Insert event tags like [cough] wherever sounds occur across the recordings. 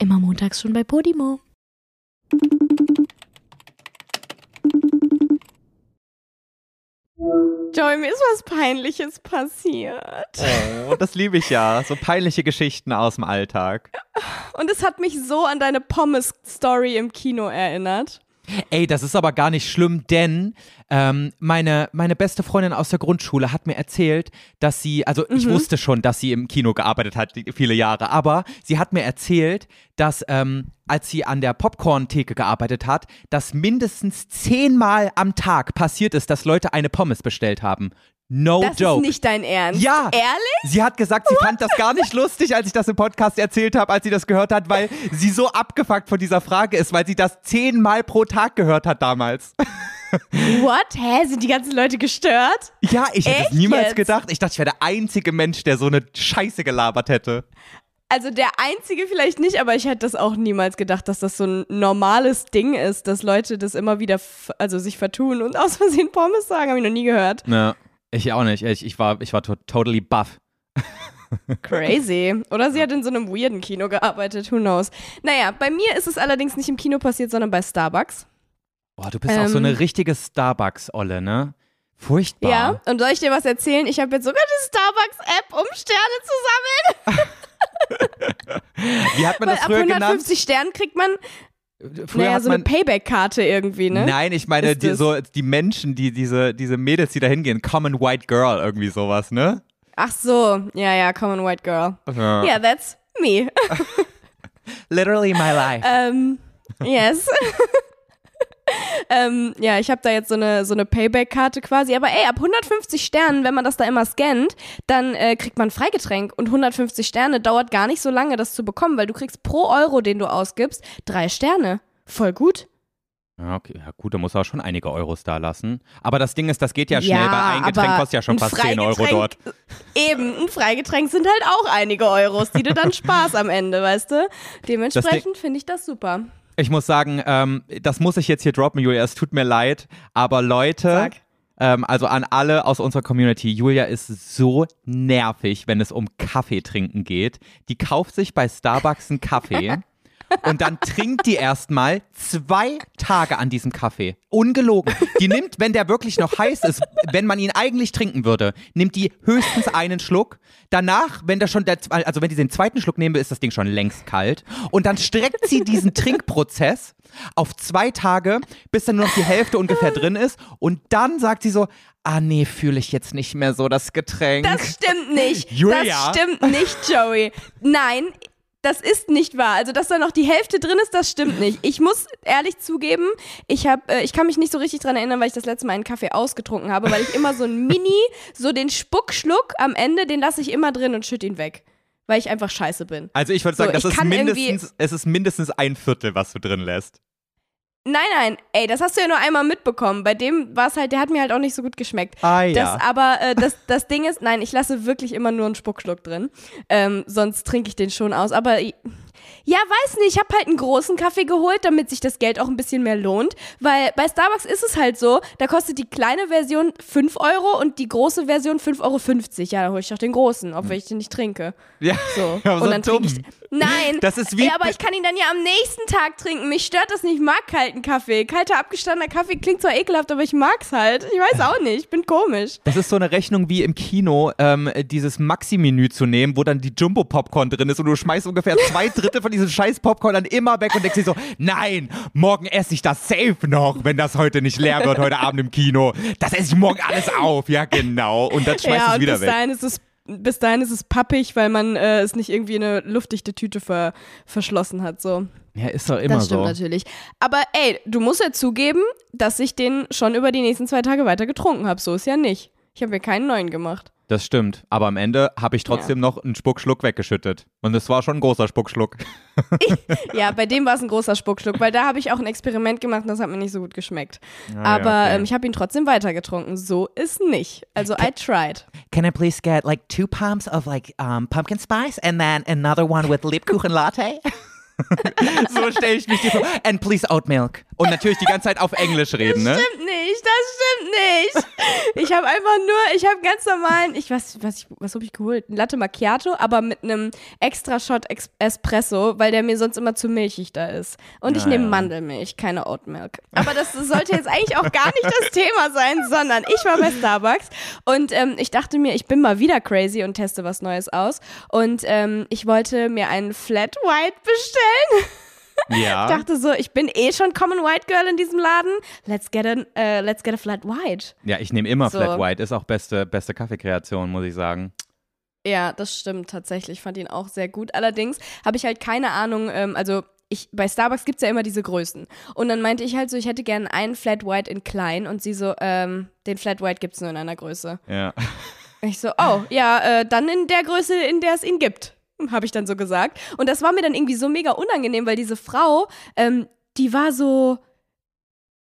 Immer montags schon bei Podimo. Joey, mir ist was Peinliches passiert. Oh, das liebe ich ja. So peinliche Geschichten aus dem Alltag. Und es hat mich so an deine Pommes-Story im Kino erinnert. Ey, das ist aber gar nicht schlimm, denn ähm, meine, meine beste Freundin aus der Grundschule hat mir erzählt, dass sie, also ich Mhm. wusste schon, dass sie im Kino gearbeitet hat, viele Jahre, aber sie hat mir erzählt, dass ähm, als sie an der Popcorn-Theke gearbeitet hat, dass mindestens zehnmal am Tag passiert ist, dass Leute eine Pommes bestellt haben. No Das joke. ist nicht dein Ernst. Ja. Ehrlich? Sie hat gesagt, sie fand das gar nicht lustig, als ich das im Podcast erzählt habe, als sie das gehört hat, weil [laughs] sie so abgefuckt von dieser Frage ist, weil sie das zehnmal pro Tag gehört hat damals. [laughs] What? Hä? Sind die ganzen Leute gestört? Ja, ich hätte es niemals jetzt? gedacht. Ich dachte, ich wäre der einzige Mensch, der so eine Scheiße gelabert hätte. Also der einzige vielleicht nicht, aber ich hätte das auch niemals gedacht, dass das so ein normales Ding ist, dass Leute das immer wieder, also sich vertun und aus Versehen Pommes sagen, habe ich noch nie gehört. Ja, ich auch nicht. Ich, ich war, ich war to totally buff. Crazy. [laughs] Oder sie hat in so einem weirden Kino gearbeitet, who knows. Naja, bei mir ist es allerdings nicht im Kino passiert, sondern bei Starbucks. Boah, du bist auch so Ähm. eine richtige Starbucks-Olle, ne? Furchtbar. Ja, und soll ich dir was erzählen? Ich habe jetzt sogar die Starbucks-App, um Sterne zu sammeln. [laughs] [laughs] Wie hat man Weil das ab früher genannt? 150 Sternen kriegt man, Früher naja, so eine Payback-Karte irgendwie, ne? Nein, ich meine die, so die Menschen, die diese diese Mädels, die da hingehen, Common White Girl irgendwie sowas, ne? Ach so, ja, ja, Common White Girl. Ja. Yeah, that's me. [laughs] Literally my life. ähm, yes. [laughs] ähm, ja, ich habe da jetzt so eine, so eine Payback-Karte quasi. Aber ey, ab 150 Sternen, wenn man das da immer scannt, dann äh, kriegt man ein Freigetränk. Und 150 Sterne dauert gar nicht so lange, das zu bekommen, weil du kriegst pro Euro, den du ausgibst, drei Sterne. Voll gut. Ja, okay, ja gut, da muss er schon einige Euros da lassen. Aber das Ding ist, das geht ja schnell, weil ein Getränk kostet ja schon fast 10 Euro dort. Eben, ein Freigetränk sind halt auch einige Euros, die du dann [laughs] sparst am Ende, weißt du? Dementsprechend finde ich das super. Ich muss sagen, ähm, das muss ich jetzt hier droppen, Julia. Es tut mir leid, aber Leute, ähm, also an alle aus unserer Community, Julia ist so nervig, wenn es um Kaffee trinken geht. Die kauft sich bei Starbucks einen Kaffee. [laughs] Und dann trinkt die erstmal zwei Tage an diesem Kaffee. Ungelogen. Die nimmt, wenn der wirklich noch heiß ist, wenn man ihn eigentlich trinken würde, nimmt die höchstens einen Schluck. Danach, wenn der schon der, also wenn die den zweiten Schluck nehmen will, ist das Ding schon längst kalt. Und dann streckt sie diesen Trinkprozess auf zwei Tage, bis dann nur noch die Hälfte ungefähr drin ist. Und dann sagt sie so, ah nee, fühle ich jetzt nicht mehr so das Getränk. Das stimmt nicht. Julia. Das stimmt nicht, Joey. Nein, das ist nicht wahr. Also, dass da noch die Hälfte drin ist, das stimmt nicht. Ich muss ehrlich zugeben, ich hab, äh, ich kann mich nicht so richtig dran erinnern, weil ich das letzte Mal einen Kaffee ausgetrunken habe, weil ich immer so ein [laughs] Mini, so den Spuckschluck am Ende, den lasse ich immer drin und schütte ihn weg. Weil ich einfach scheiße bin. also ich würde So, sagen, das ist mindestens, es ist mindestens ein Viertel, was du drin lässt. Nein, nein, ey, das hast du ja nur einmal mitbekommen. Bei dem war es halt, der hat mir halt auch nicht so gut geschmeckt. Ah, ja. Das, aber äh, das, das Ding ist, nein, ich lasse wirklich immer nur einen Spuckschluck drin. Ähm, sonst trinke ich den schon aus. Aber ja, weiß nicht, ich habe halt einen großen Kaffee geholt, damit sich das Geld auch ein bisschen mehr lohnt. Weil bei Starbucks ist es halt so, da kostet die kleine Version 5 Euro und die große Version 5,50 Euro. Ja, da hole ich doch den großen, obwohl ich den nicht trinke. Ja, So. [laughs] aber so und dann dumm. trinke ich. Nein. Das ist wie- Ey, aber ich kann ihn dann ja am nächsten Tag trinken. Mich stört das nicht. Ich mag kalten Kaffee. Kalter abgestandener Kaffee klingt zwar ekelhaft, aber ich mag's halt. Ich weiß auch nicht. Ich bin komisch. Das ist so eine Rechnung wie im Kino, ähm, dieses Maxi-Menü zu nehmen, wo dann die Jumbo-Popcorn drin ist und du schmeißt ungefähr zwei [laughs] Drittel von diesem scheiß Popcorn dann immer weg und denkst dir so, nein, morgen esse ich das safe noch, wenn das heute nicht leer wird, heute Abend im Kino. Das esse ich morgen alles auf. Ja, genau. Und dann schmeißt ja, du es und wieder bis weg. dahin ist es bis dahin ist es pappig, weil man äh, es nicht irgendwie in eine luftdichte Tüte ver verschlossen hat. So. Ja, ist doch immer Das stimmt so. natürlich. Aber ey, du musst ja zugeben, dass ich den schon über die nächsten zwei Tage weiter getrunken habe. So ist ja nicht. Ich habe mir keinen neuen gemacht. Das stimmt. Aber am Ende habe ich trotzdem noch einen Spuckschluck weggeschüttet. Und es war schon ein großer Spuckschluck. [laughs] Ja, bei dem war es ein großer Spuckschluck, weil da habe ich auch ein Experiment gemacht und das hat mir nicht so gut geschmeckt. Ah, Aber ja, okay. ähm, ich habe ihn trotzdem weitergetrunken. So ist nicht. Also I tried. Can I please get like two pumps of like um, pumpkin spice and then another one with Lebkuchen latte? [laughs] so stelle ich mich dir vor. And please oat milk Und natürlich die ganze Zeit auf Englisch reden, ne? Stimmt nicht, das stimmt nicht. Ich habe einfach nur, ich habe ganz normalen, ich weiß, was, ich, was habe ich geholt? Ein Latte Macchiato, aber mit einem extra Shot Espresso, weil der mir sonst immer zu milchig da ist. Und ich Naja. nehme Mandelmilch, keine Oat Milk. Aber das sollte jetzt eigentlich auch gar nicht das Thema sein, sondern ich war bei Starbucks und ähm, ich dachte mir, ich bin mal wieder crazy und teste was Neues aus. Und ähm, ich wollte mir einen Flat White bestellen. Ja. Ich dachte so, ich bin eh schon Common White Girl in diesem Laden. Let's get a, äh, let's get a Flat White. Ja, ich nehme immer So. Flat White. Ist auch beste, beste Kaffeekreation, muss ich sagen. Ja, das stimmt tatsächlich. Ich fand ihn auch sehr gut. Allerdings habe ich halt keine Ahnung, ähm, also ich, bei Starbucks gibt es ja immer diese Größen. Und dann meinte ich halt so, ich hätte gerne einen Flat White in klein und sie so, ähm, den Flat White gibt es nur in einer Größe. Ja. Ich so, oh, ja, äh, dann in der Größe, in der es ihn gibt, [laughs] habe ich dann so gesagt. Und das war mir dann irgendwie so mega unangenehm, weil diese Frau, ähm, die war so,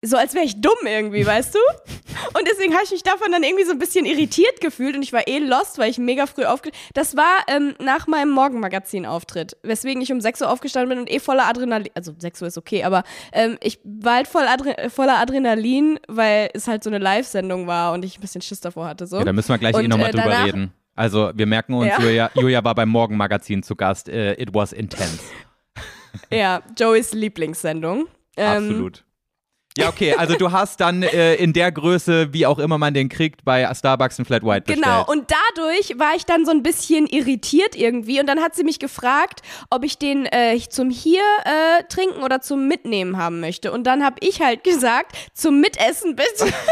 so als wäre ich dumm irgendwie, [laughs] weißt du? Und deswegen habe ich mich davon dann irgendwie so ein bisschen irritiert gefühlt und ich war eh lost, weil ich mega früh aufge... Das war ähm, nach meinem Morgenmagazin-Auftritt, weswegen ich um 6 Uhr aufgestanden bin und eh voller Adrenalin... Also 6 Uhr ist okay, aber ähm, ich war halt voll Adre voller Adrenalin, weil es halt so eine Live-Sendung war und ich ein bisschen Schiss davor hatte. So. ja, da müssen wir gleich eh Und, nochmal äh, drüber reden. Also, wir merken uns, Ja. Julia, Julia war beim Morgenmagazin zu Gast. Äh, it was intense. [laughs] Ja, Joeys Lieblingssendung. Ähm, Absolut. Ja, okay, also du hast dann äh, in der Größe, wie auch immer man den kriegt, bei Starbucks ein Flat White bestellt. Genau, und dadurch war ich dann so ein bisschen irritiert irgendwie und dann hat sie mich gefragt, ob ich den äh, zum hier äh, trinken oder zum Mitnehmen haben möchte. Und dann habe ich halt [laughs] gesagt, zum Mitessen bitte. [laughs]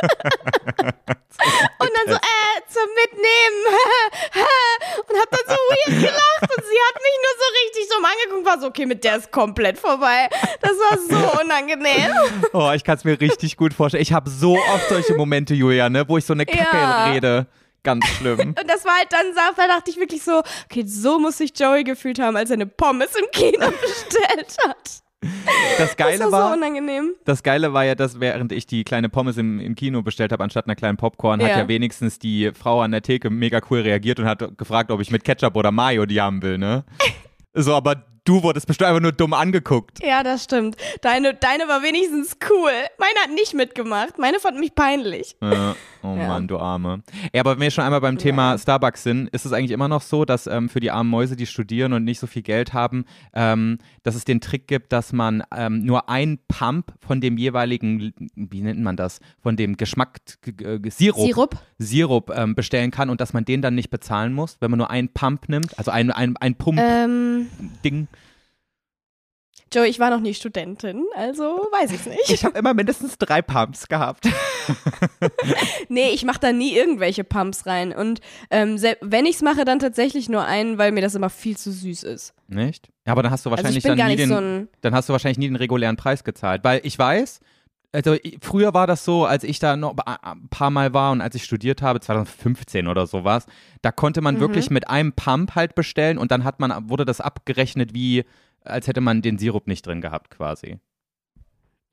[laughs] und dann so, äh, zum Mitnehmen. [laughs] und hab dann so weird gelacht und sie hat mich nur so richtig so angeguckt, war so, okay, mit der ist komplett vorbei. Das war so [laughs] unangenehm. Oh, ich kann es mir richtig gut vorstellen. Ich habe so oft solche Momente, Julia, ne, wo ich so eine Kacke Ja. rede. Ganz schlimm. Und das war halt dann, da dachte ich wirklich so, okay, so muss sich Joey gefühlt haben, als er eine Pommes im Kino bestellt hat. Das Geile Das war war, so unangenehm. das Geile war ja, dass während ich die kleine Pommes im, im Kino bestellt habe, anstatt einer kleinen Popcorn, hat Ja. ja wenigstens die Frau an der Theke mega cool reagiert und hat gefragt, ob ich mit Ketchup oder Mayo die haben will, ne? [laughs] So, aber du wurdest bestimmt einfach nur dumm angeguckt. Ja, das stimmt. Deine, deine war wenigstens cool. Meine hat nicht mitgemacht. Meine fand mich peinlich. Ja. Oh Ja. Mann, du Arme. Ja, aber wenn wir schon einmal beim Thema Starbucks sind, ist es eigentlich immer noch so, dass ähm, für die armen Mäuse, die studieren und nicht so viel Geld haben, ähm, dass es den Trick gibt, dass man ähm, nur ein Pump von dem jeweiligen, wie nennt man das, von dem Geschmack, äh, Sirup, Sirup? Sirup ähm, bestellen kann und dass man den dann nicht bezahlen muss, wenn man nur einen Pump nimmt, also ein, ein, ein Pump-Ding. Joey, ich war noch nie Studentin, also weiß ich's nicht. ich habe immer mindestens drei Pumps gehabt. [laughs] Nee, ich mache da nie irgendwelche Pumps rein. Und ähm, wenn ich's mache, dann tatsächlich nur einen, weil mir das immer viel zu süß ist. Nicht? Ja, aber dann hast du Also wahrscheinlich ich bin dann nie nicht den, so dann hast du wahrscheinlich nie den regulären Preis gezahlt. Weil ich weiß, also früher war das so, als ich da noch ein paar Mal war und als ich studiert habe, 2015 oder sowas, da konnte man Mhm. wirklich mit einem Pump halt bestellen und dann hat man, wurde das abgerechnet wie, als hätte man den Sirup nicht drin gehabt quasi.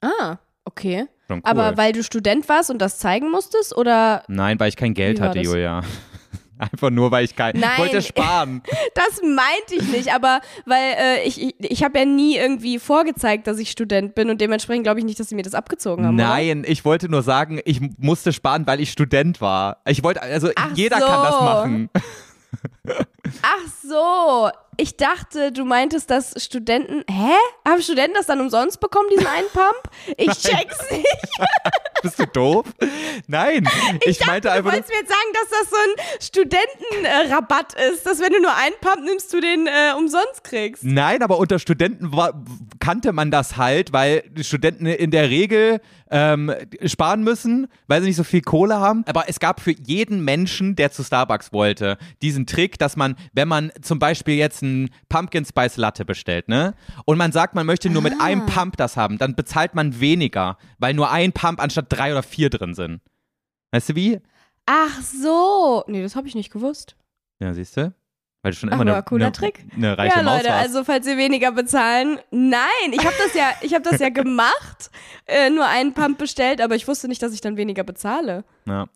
Ah, okay. Cool. Aber weil du Student warst und das zeigen musstest oder Nein, weil ich kein Geld hatte, das? Julia. [laughs] Einfach nur, weil ich kein, ich Nein. wollte sparen. [laughs] Das meinte ich nicht, aber weil äh, ich, ich, ich habe ja nie irgendwie vorgezeigt, dass ich Student bin und dementsprechend glaube ich nicht, dass sie mir das abgezogen haben. Nein, ich wollte nur sagen, ich musste sparen, weil ich Student war. Ich wollte, also Ach jeder kann das so. machen. Oder? [laughs] Ach so, ich dachte, du meintest, dass Studenten. Hä? Haben Studenten das dann umsonst bekommen, diesen einen Pump? Ich check's nicht. [laughs] Bist du doof? Nein, ich, dachte, meinte du einfach nur, wolltest mir jetzt sagen, dass das so ein Studentenrabatt ist, dass wenn du nur einen Pump nimmst, du den äh, umsonst kriegst. Nein, aber unter Studenten war, kannte man das halt, weil die Studenten in der Regel ähm, sparen müssen, weil sie nicht so viel Kohle haben. Aber es gab für jeden Menschen, der zu Starbucks wollte, diesen Trick, dass man, wenn man zum Beispiel jetzt einen Pumpkin Spice Latte bestellt, ne? Und man sagt, man möchte nur mit einem Pump das haben, dann bezahlt man weniger, weil nur ein Pump anstatt drei oder vier drin sind. Weißt du wie? Ach so. Nee, das habe ich nicht gewusst. Ja, siehst du? Weil du schon immer eine, cooler eine, Trick. eine reiche ja, Maus Leute, warst. also falls ihr weniger bezahlen, nein, ich habe das ja, ich habe das ja gemacht, [laughs] äh, nur einen Pump bestellt, aber ich wusste nicht, dass ich dann weniger bezahle. Ja.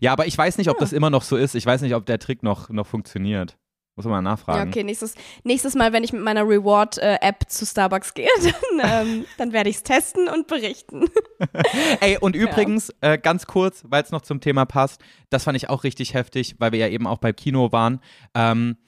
ja, aber ich weiß nicht, ob das immer noch so ist. Ich weiß nicht, ob der Trick noch, noch funktioniert. Muss man mal Ja, nachfragen. okay, nächstes, nächstes Mal, wenn ich mit meiner Reward-App zu Starbucks gehe, [laughs] dann, ähm, dann werde ich es testen und berichten. [laughs] Ey, und übrigens, äh, ganz kurz, weil es noch zum Thema passt, das fand ich auch richtig heftig, weil wir ja eben auch beim Kino waren. Ähm,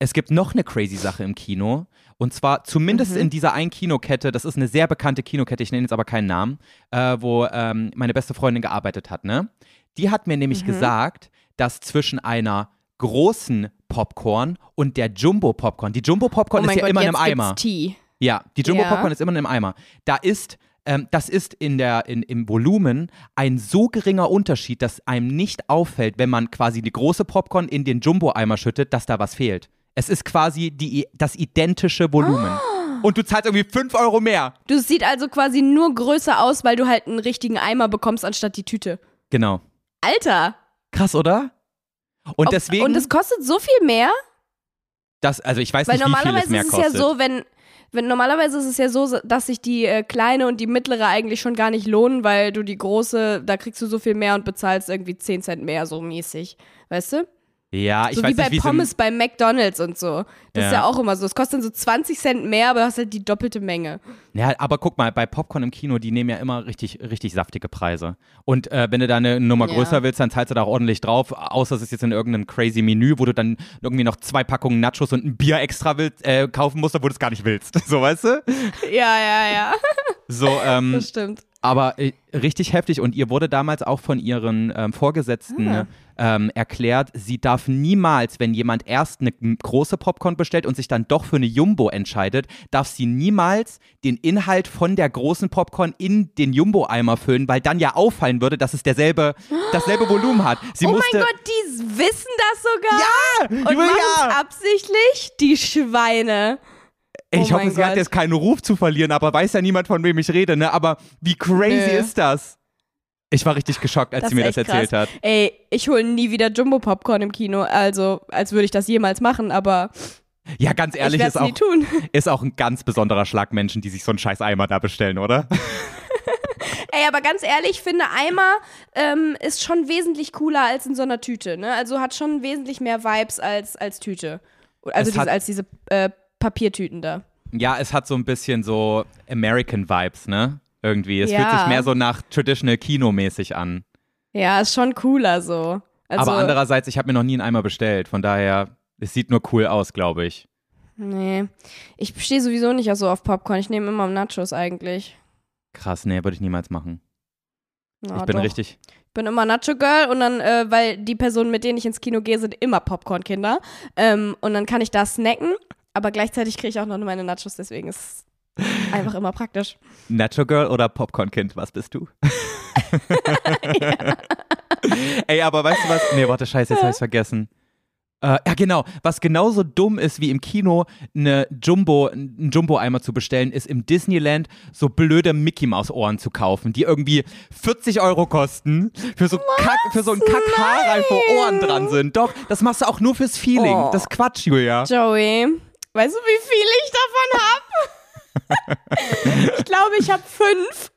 es gibt noch eine crazy Sache im Kino. Und zwar zumindest in dieser einen Kinokette, das ist eine sehr bekannte Kinokette, ich nenne jetzt aber keinen Namen, äh, wo ähm, meine beste Freundin gearbeitet hat, ne? Die hat mir nämlich gesagt, dass zwischen einer großen Popcorn und der Jumbo Popcorn, die Jumbo Popcorn oh ist ja Gott, immer in einem Eimer. Tee. Ja, die Jumbo Ja. Popcorn ist immer in einem Eimer. Da ist, ähm, das ist in der, in, im Volumen ein so geringer Unterschied, dass einem nicht auffällt, wenn man quasi die große Popcorn in den Jumbo-Eimer schüttet, dass da was fehlt. Es ist quasi die, das identische Volumen. Und du zahlst irgendwie 5 Euro mehr. Du es sieht also quasi nur größer aus, weil du halt einen richtigen Eimer bekommst anstatt die Tüte. Genau. Alter! Krass, oder? Und Ob- deswegen, Und es kostet so viel mehr? das, also ich weiß Weil nicht, wie viel es normalerweise mehr ist es ja so, wenn, wenn normalerweise ist es ja so, dass sich die äh, kleine und die mittlere eigentlich schon gar nicht lohnen, weil du die große, da kriegst du so viel mehr und bezahlst irgendwie 10 Cent mehr, so mäßig. Weißt du? Ja, ich so weiß wie bei nicht, im- Pommes bei McDonalds und so. Das ist Ja. ja auch immer so. Es kostet dann so 20 Cent mehr, aber du hast halt die doppelte Menge. Ja, aber guck mal, bei Popcorn im Kino, die nehmen ja immer richtig, richtig saftige Preise. Und äh, wenn du da eine Nummer Ja. größer willst, dann zahlst du da auch ordentlich drauf. Außer es ist jetzt in irgendeinem crazy Menü, wo du dann irgendwie noch zwei Packungen Nachos und ein Bier extra willst, äh, kaufen musst, obwohl du es gar nicht willst. [laughs] So, weißt du? Ja, ja, ja. So, ähm, Das stimmt. Aber äh, richtig heftig. Und ihr wurde damals auch von ihren ähm, Vorgesetzten Ah. ähm, erklärt, sie darf niemals, wenn jemand erst eine große Popcorn bestellt und sich dann doch für eine Jumbo entscheidet, darf sie niemals den Inhalt von der großen Popcorn in den Jumbo-Eimer füllen, weil dann ja auffallen würde, dass es derselbe, dasselbe Volumen hat. Sie oh musste, mein Gott, die wissen das sogar. Ja, Und machen es absichtlich? Die Schweine. Ey, ich Oh hoffe, sie hat jetzt keinen Ruf zu verlieren, aber weiß ja niemand, von wem ich rede, ne? Aber wie crazy Nö. ist das? Ich war richtig geschockt, als Das sie mir das erzählt krass. hat. Ey, ich hole nie wieder Jumbo-Popcorn im Kino. Also, als würde ich das jemals machen, aber Ja, ganz ich ehrlich, ist auch, tun. ist auch ein ganz besonderer Schlag Menschen, die sich so einen scheiß Eimer da bestellen, oder? [laughs] Ey, aber ganz ehrlich, ich finde, Eimer ähm, ist schon wesentlich cooler als in so einer Tüte. Ne? Also hat schon wesentlich mehr Vibes als, als Tüte. Also Es diese, als diese äh, Papiertüten da. Ja, es hat so ein bisschen so American Vibes, ne? Irgendwie. Es fühlt Ja. sich mehr so nach Traditional Kino-mäßig an. Ja, ist schon cooler so. Also, Aber andererseits, ich habe mir noch nie einen Eimer bestellt. Von daher, es sieht nur cool aus, glaube ich. Nee. Ich stehe sowieso nicht so auf Popcorn. Ich nehme immer Nachos eigentlich. Krass, nee, würde ich niemals machen. Ja, ich bin doch. richtig. Ich bin immer Nacho Girl und dann, äh, weil die Personen, mit denen ich ins Kino gehe, sind immer Popcorn-Kinder. Ähm, und dann kann ich da snacken, aber gleichzeitig kriege ich auch noch meine Nachos, deswegen ist es [laughs] einfach immer praktisch. Nacho Girl oder Popcorn-Kind, was bist du? [laughs] [laughs] Ey, aber weißt du was? Nee, warte, scheiße, jetzt hab ich's vergessen. Äh, ja, genau. Was genauso dumm ist, wie im Kino eine Jumbo, einen Jumbo-Eimer zu bestellen, ist im Disneyland so blöde Mickey-Maus-Ohren zu kaufen, die irgendwie 40 Euro kosten, für so, Kack, für so einen Kackhaarreif, wo Ohren dran sind. Doch, das machst du auch nur fürs Feeling. Oh. Das ist Quatsch, Julia. Joey, weißt du, wie viel ich davon habe? [laughs] ich glaube, ich habe fünf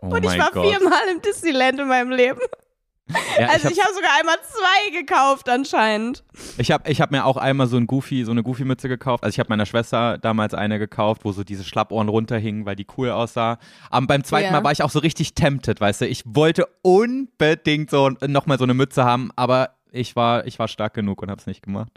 Oh und ich war Gott. viermal im Disneyland in meinem Leben. Ja, Also ich habe sogar einmal zwei gekauft anscheinend. Ich habe ich hab mir auch einmal so ein Goofy, so eine Goofy-Mütze gekauft. Also ich habe meiner Schwester damals eine gekauft, wo so diese Schlappohren runterhingen, weil die cool aussah. Aber beim zweiten Ja. Mal war ich auch so richtig tempted, weißt du. Ich wollte unbedingt so nochmal so eine Mütze haben, aber ich war, ich war stark genug und habe es nicht gemacht.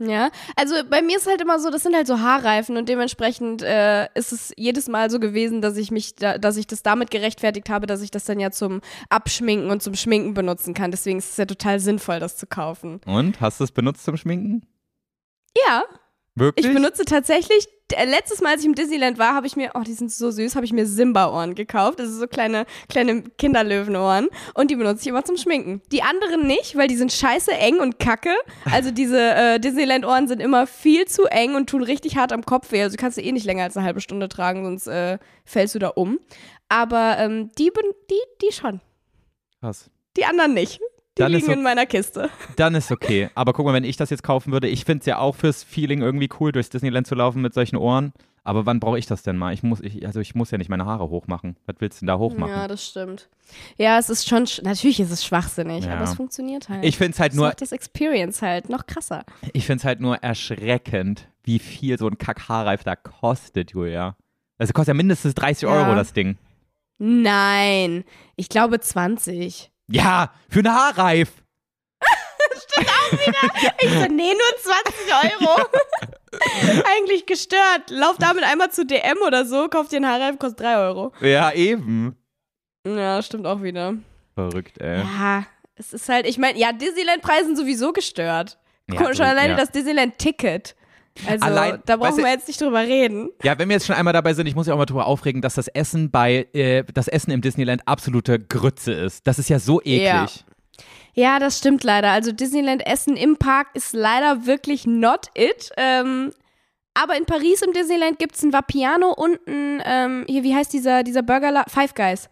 Ja, also bei mir ist halt immer so, das sind halt so Haarreifen und dementsprechend äh, ist es jedes Mal so gewesen, dass ich mich, da, dass ich das damit gerechtfertigt habe, dass ich das dann ja zum Abschminken und zum Schminken benutzen kann. Deswegen ist es ja total sinnvoll, das zu kaufen. Und? Hast du es benutzt zum Schminken? Ja, Wirklich? ich benutze tatsächlich, letztes Mal, als ich im Disneyland war, habe ich mir, oh, die sind so süß, habe ich mir Simba-Ohren gekauft. Das sind so kleine, kleine Kinderlöwenohren. Und die benutze ich immer zum Schminken. Die anderen nicht, weil die sind scheiße eng und kacke. Also diese äh, Disneyland-Ohren sind immer viel zu eng und tun richtig hart am Kopf weh. Also kannst du eh nicht länger als eine halbe Stunde tragen, sonst äh, fällst du da um. Aber ähm, die, die, die schon. Krass. Die anderen nicht. Die Dann ist liegen so- in meiner Kiste. Dann ist okay. Aber guck mal, wenn ich das jetzt kaufen würde, ich finde es ja auch fürs Feeling irgendwie cool, durchs Disneyland zu laufen mit solchen Ohren. Aber wann brauche ich das denn mal? Ich muss, ich, also ich muss ja nicht meine Haare hochmachen. Was willst du denn da hochmachen? Ja, das stimmt. Ja, es ist schon, sch- natürlich ist es schwachsinnig, Ja. aber es funktioniert halt. ich finde es halt das nur, macht das Experience halt noch krasser. ich finde es halt nur erschreckend, wie viel so ein Kack-Haarreif da kostet, Julia. Also kostet ja mindestens 30 Ja. Euro das Ding. Nein, ich glaube 20. Ja, für einen Haarreif. [laughs] Ich so, nee, nur 20 Euro. [laughs] Eigentlich gestört. Lauf damit einmal zu DM oder so, kauf dir einen Haarreif, kostet 3 Euro. Ja, eben. Ja, stimmt auch wieder. Verrückt, ey. Ja, es ist halt, ich meine, ja, Disneyland-Preise sind sowieso gestört. Ja, Schon so, alleine ja. das Disneyland-Ticket. Also, Allein- da brauchen weißt wir jetzt nicht drüber reden. Ja, wenn wir jetzt schon einmal dabei sind, ich muss ja auch mal drüber aufregen, dass das Essen bei, äh, das Essen im Disneyland absolute Grütze ist. Das ist ja so eklig. Ja. Ja, das stimmt leider. Also Disneyland-Essen im Park ist leider wirklich not it. Ähm, aber in Paris im Disneyland gibt es ein Vapiano und ein, ähm, hier, wie heißt dieser, dieser Burger? Five Guys.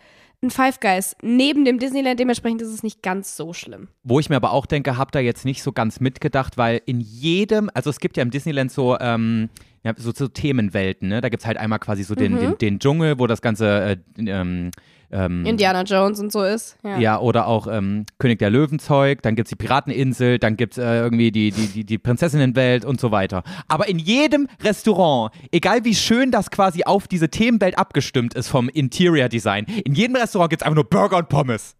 Ein Five Guys. Neben dem Disneyland, dementsprechend ist es nicht ganz so schlimm. Wo ich mir aber auch denke, hab da jetzt nicht so ganz mitgedacht, weil in jedem, also es gibt ja im Disneyland so, ähm, ja, so, so Themenwelten, ne? Da gibt es halt einmal quasi so den, Mhm. den, den Dschungel, wo das ganze, äh, ähm, ähm, Indiana Jones und so ist. Ja. Ja, oder auch ähm, König der Löwenzeug, dann gibt es die Pirateninsel, dann gibt es äh, irgendwie die, die, die, die Prinzessinnenwelt und so weiter. Aber in jedem Restaurant, egal wie schön das quasi auf diese Themenwelt abgestimmt ist vom Interior Design, in jedem Restaurant gibt es einfach nur Burger und Pommes.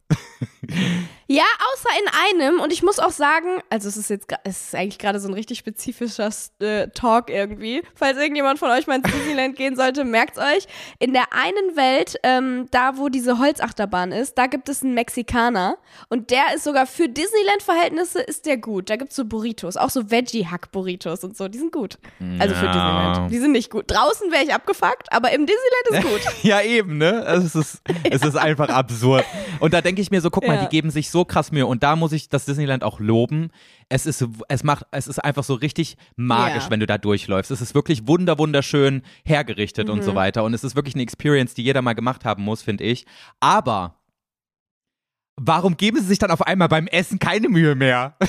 Ja, außer in einem. Und ich muss auch sagen, also es ist jetzt, es ist eigentlich gerade so ein richtig spezifischer äh, Talk irgendwie. Falls irgendjemand von euch mal ins Disneyland gehen sollte, merkt's euch. In der einen Welt, ähm, da wo diese Holzachterbahn ist, da gibt es einen Mexikaner. Und der ist sogar für Disneyland-Verhältnisse ist der gut. Da gibt's so Burritos, auch so Veggie-Hack-Burritos und so. Die sind gut. Also für Ja. Disneyland. Die sind nicht gut. Draußen wäre ich abgefuckt, aber im Disneyland ist gut. [laughs] Ja, eben, ne? Es ist, es ist einfach absurd. Und da denke ich mir so, guck mal, Ja. die geben sich so krass Mühe. Und da muss ich das Disneyland auch loben. Es ist, es macht, es ist einfach so richtig magisch, Ja. wenn du da durchläufst. Es ist wirklich wunder, wunderschön hergerichtet und so Mhm. weiter. Und es ist wirklich eine Experience, die jeder mal gemacht haben muss, finde ich. Aber warum geben sie sich dann auf einmal beim Essen keine Mühe mehr? [laughs]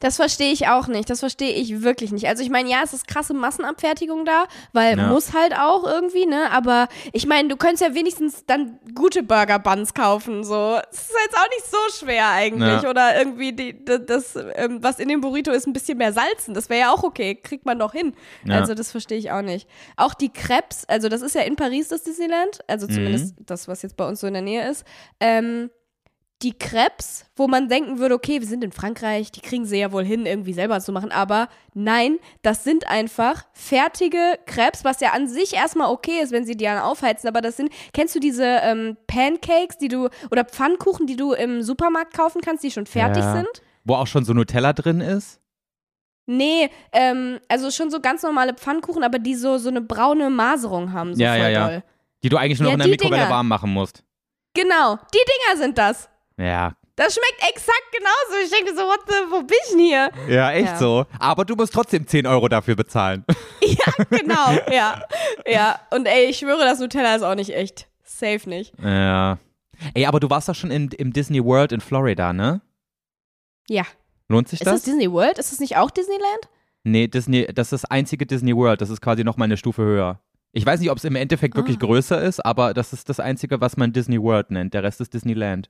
Das verstehe ich auch nicht. Das verstehe ich wirklich nicht. Also ich meine, ja, es ist krasse Massenabfertigung da, weil Ja. muss halt auch irgendwie, ne? Aber ich meine, du könntest ja wenigstens dann gute Burger Buns kaufen, so. Es ist jetzt auch nicht so schwer eigentlich. Ja. Oder irgendwie die, das, ähm, was in dem Burrito ist, ein bisschen mehr salzen. Das wäre ja auch okay. Kriegt man doch hin. Ja. Also das verstehe ich auch nicht. Auch die Crepes, also das ist ja in Paris das Disneyland, also Mhm. zumindest das, was jetzt bei uns so in der Nähe ist. Ähm, die Crepes, wo man denken würde, okay, wir sind in Frankreich, die kriegen sie ja wohl hin, irgendwie selber zu machen, aber nein, das sind einfach fertige Crepes, was ja an sich erstmal okay ist, wenn sie die dann aufheizen, aber das sind, kennst du diese ähm, Pancakes, die du, oder Pfannkuchen, die du im Supermarkt kaufen kannst, die schon fertig Ja. sind? Wo auch schon so Nutella drin ist? Nee, ähm, also schon so ganz normale Pfannkuchen, aber die so, so eine braune Maserung haben, so Ja, voll ja, ja. doll. Die du eigentlich nur Ja, noch in der Mikrowelle Dinger. warm machen musst. Genau, die Dinger sind das. Ja. Das schmeckt exakt genauso. Ich denke so, what the, wo bin ich denn hier? Ja, echt Ja. so. Aber du musst trotzdem 10 Euro dafür bezahlen. [laughs] Ja, genau, ja. Ja, und ey, ich schwöre, das Nutella ist auch nicht echt. Safe nicht. Ja. Ey, aber du warst doch schon in, im Disney World in Florida, ne? Ja. Lohnt sich Ist das das? Disney World? Ist das nicht auch Disneyland? nee, Disney, das ist das einzige Disney World. Das ist quasi nochmal eine Stufe höher. Ich weiß nicht, ob es im Endeffekt wirklich Ah. größer ist, aber das ist das einzige, was man Disney World nennt. Der Rest ist Disneyland.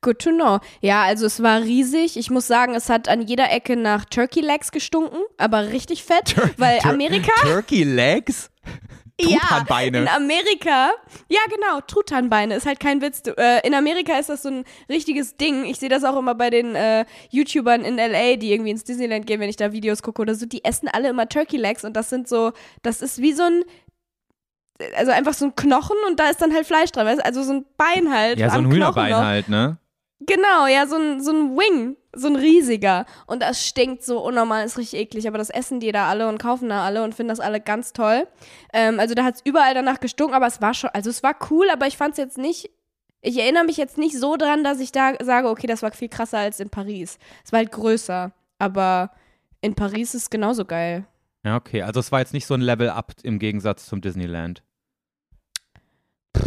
Good to know. Ja, also es war riesig. Ich muss sagen, es hat an jeder Ecke nach Turkey Legs gestunken, aber richtig fett, weil Tur- Amerika Turkey Legs? [laughs] Truthahnbeine. Ja, in Amerika, ja genau, Truthahnbeine ist halt kein Witz. Äh, in Amerika ist das so ein richtiges Ding. Ich sehe das auch immer bei den äh, YouTubern in LA, die irgendwie ins Disneyland gehen, wenn ich da Videos gucke oder so. Die essen alle immer Turkey Legs und das sind so, das ist wie so ein, also einfach so ein Knochen und da ist dann halt Fleisch dran. Weißt? du? Also so ein Bein halt. Ja, so ein Hühnerbein halt, ne? Genau, ja, so ein, so ein Wing, so ein riesiger. Und das stinkt so unnormal, ist richtig eklig. Aber das essen die da alle und kaufen da alle und finden das alle ganz toll. Ähm, also da hat es überall danach gestunken, aber es war schon, also es war cool, aber ich fand es jetzt nicht, ich erinnere mich jetzt nicht so dran, dass ich da sage, okay, das war viel krasser als in Paris. Es war halt größer, aber in Paris ist es genauso geil. Ja, okay. Also es war jetzt nicht so ein Level-Up im Gegensatz zum Disneyland.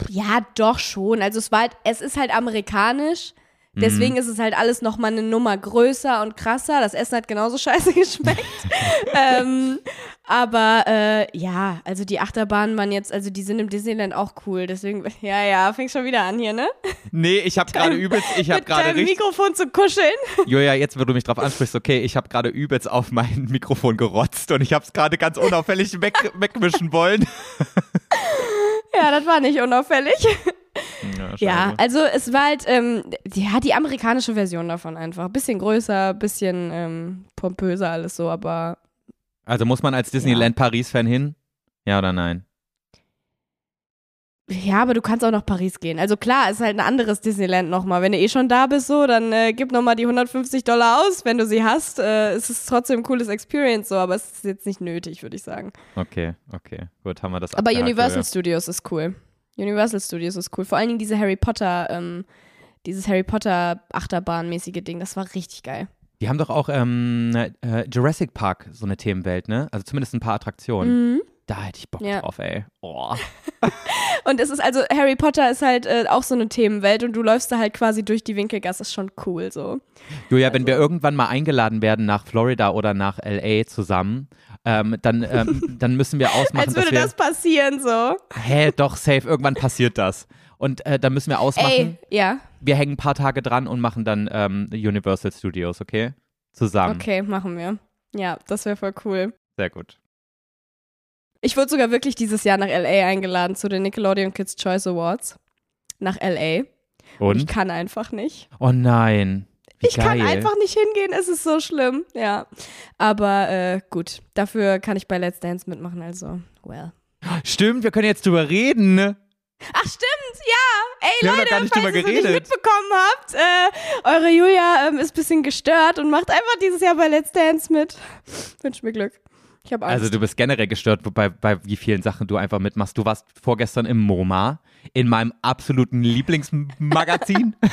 Ja, doch schon. Also es war halt, es ist halt amerikanisch. Deswegen ist es halt alles nochmal eine Nummer größer und krasser. Das Essen hat genauso [laughs] scheiße geschmeckt. ähm, aber äh, ja, also die Achterbahnen waren jetzt, also die sind im Disneyland auch cool. Deswegen, [laughs] ja, ja, fängt schon wieder an hier, ne? Nee, ich habe gerade übelst, ich habe gerade richtig. Mikrofon zu kuscheln. Julia, jetzt, wo du mich drauf ansprichst, okay, ich habe gerade übelst auf mein [laughs] Mikrofon gerotzt und ich habe es gerade ganz unauffällig weg, wegmischen wollen. Ja, das war nicht unauffällig. Ja, Ja, also es war halt, ähm, ja, die amerikanische Version davon einfach. Bisschen größer, bisschen ähm, pompöser alles so, aber Also muss man als Disneyland Paris-Fan hin? Ja oder nein? ja, aber du kannst auch nach Paris gehen. Also klar, ist halt ein anderes Disneyland nochmal. Wenn du eh schon da bist, so, dann äh, gib nochmal die 150 Dollar aus, wenn du sie hast. Äh, es ist trotzdem ein cooles Experience, so, aber es ist jetzt nicht nötig, würde ich sagen. Okay, okay. Gut, haben wir das Aber abgehakt, Universal. Studios ist cool. Universal Studios ist cool. Vor allen Dingen diese Harry Potter, ähm, dieses Harry Potter Achterbahnmäßige Ding, das war richtig geil. Die haben doch auch ähm, äh, Jurassic Park, so eine Themenwelt, ne? Also zumindest ein paar Attraktionen. Mhm. Da hätte ich Bock Ja. drauf, ey. Oh. [laughs] Und es ist also, Harry Potter ist halt äh, auch so eine Themenwelt und du läufst da halt quasi durch die Winkelgasse, ist schon cool so. Julia, wenn wir Also irgendwann mal eingeladen werden nach Florida oder nach LA zusammen, ähm, dann, ähm, [laughs] dann müssen wir ausmachen, Als würde wir. das passieren so. Hä, doch, safe, irgendwann passiert das. Und äh, dann müssen wir ausmachen, Ey, ja, wir hängen ein paar Tage dran und machen dann ähm, Universal Studios, okay? Zusammen. okay, machen wir. Ja, das wäre voll cool. Sehr gut. Ich wurde sogar wirklich dieses Jahr nach LA eingeladen zu den Nickelodeon Kids Choice Awards. Nach LA. Ich Und? kann einfach nicht. Oh nein. Wie Ich geil. kann einfach nicht hingehen, es ist so schlimm. Ja. Aber äh, gut, dafür kann ich bei Let's Dance mitmachen, also, well. Stimmt, wir können jetzt drüber reden. Ach stimmt, ja. Ey Wir haben Leute, nicht falls ihr es nicht mitbekommen habt, äh, eure Julia ähm, ist ein bisschen gestört und macht einfach dieses Jahr bei Let's Dance mit. Wünsch mir Glück. Ich habe Angst. Also du bist generell gestört bei, bei wie vielen Sachen du einfach mitmachst. Du warst vorgestern im MoMA, in meinem absoluten Lieblingsmagazin. [laughs]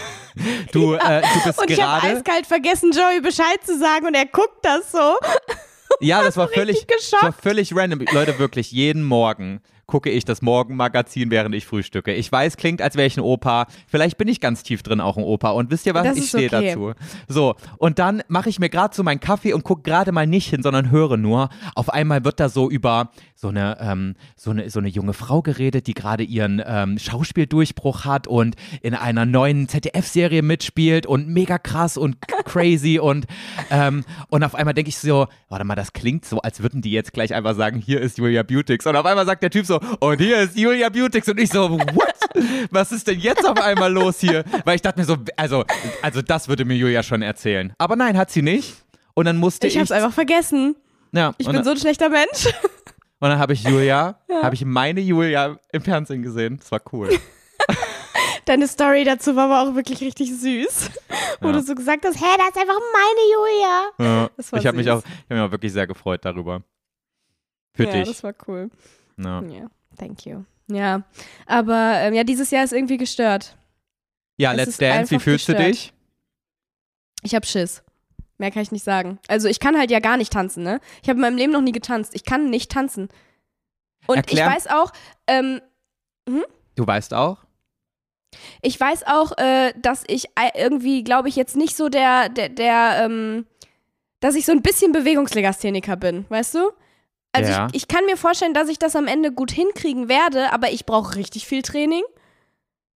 Du, äh, du bist und ich habe gerade. eiskalt vergessen, Joey Bescheid zu sagen und er guckt das so. Ja, das [laughs] war völlig, das war völlig random. Leute, wirklich, jeden Morgen gucke ich das Morgenmagazin, während ich frühstücke. Ich weiß, klingt, als wäre ich ein Opa. Vielleicht bin ich ganz tief drin auch ein Opa. Und wisst ihr was? Das ich stehe okay. dazu. So, und dann mache ich mir gerade so meinen Kaffee und gucke gerade mal nicht hin, sondern höre nur. Auf einmal wird da so über so eine, ähm, so eine, so eine junge Frau geredet, die gerade ihren ähm, Schauspieldurchbruch hat und in einer neuen ZDF-Serie mitspielt und mega krass und crazy und, ähm, und auf einmal denke ich so, warte mal, das klingt so, als würden die jetzt gleich einfach sagen, hier ist Julia Beautix. Und auf einmal sagt der Typ so, und hier ist Julia Beautix. Und ich so, what? Was ist denn jetzt auf einmal los hier? Weil ich dachte mir so, also, also das würde mir Julia schon erzählen. Aber nein, hat sie nicht. Und dann musste ich. Ich hab's einfach vergessen. ja, Ich bin so ein schlechter Mensch. [laughs] und dann habe ich Julia, [laughs] habe ich meine Julia im Fernsehen gesehen. Das war cool. [laughs] Deine Story dazu war aber auch wirklich richtig süß. Wo Ja. du so gesagt hast, hä, das ist einfach meine Julia. Ja, Das war ich habe mich auch, ich habe mich auch wirklich sehr gefreut darüber. Für ja, dich. das war cool. Ja. Ja, thank you. Ja, aber ähm, ja, dieses Jahr ist irgendwie gestört. Ja, Es Let's Dance, wie fühlst du gestört. dich? Ich hab Schiss. Mehr kann ich nicht sagen. Also ich kann halt ja gar nicht tanzen, ne? Ich habe in meinem Leben noch nie getanzt. Ich kann nicht tanzen. Und Erklär- ich weiß auch, ähm, Du weißt auch? ich weiß auch, äh, dass ich ei- irgendwie, glaube ich, jetzt nicht so der, der, der, ähm, dass ich so ein bisschen Bewegungslegastheniker bin, weißt du? Also Ja. ich, ich kann mir vorstellen, dass ich das am Ende gut hinkriegen werde, aber ich brauche richtig viel Training.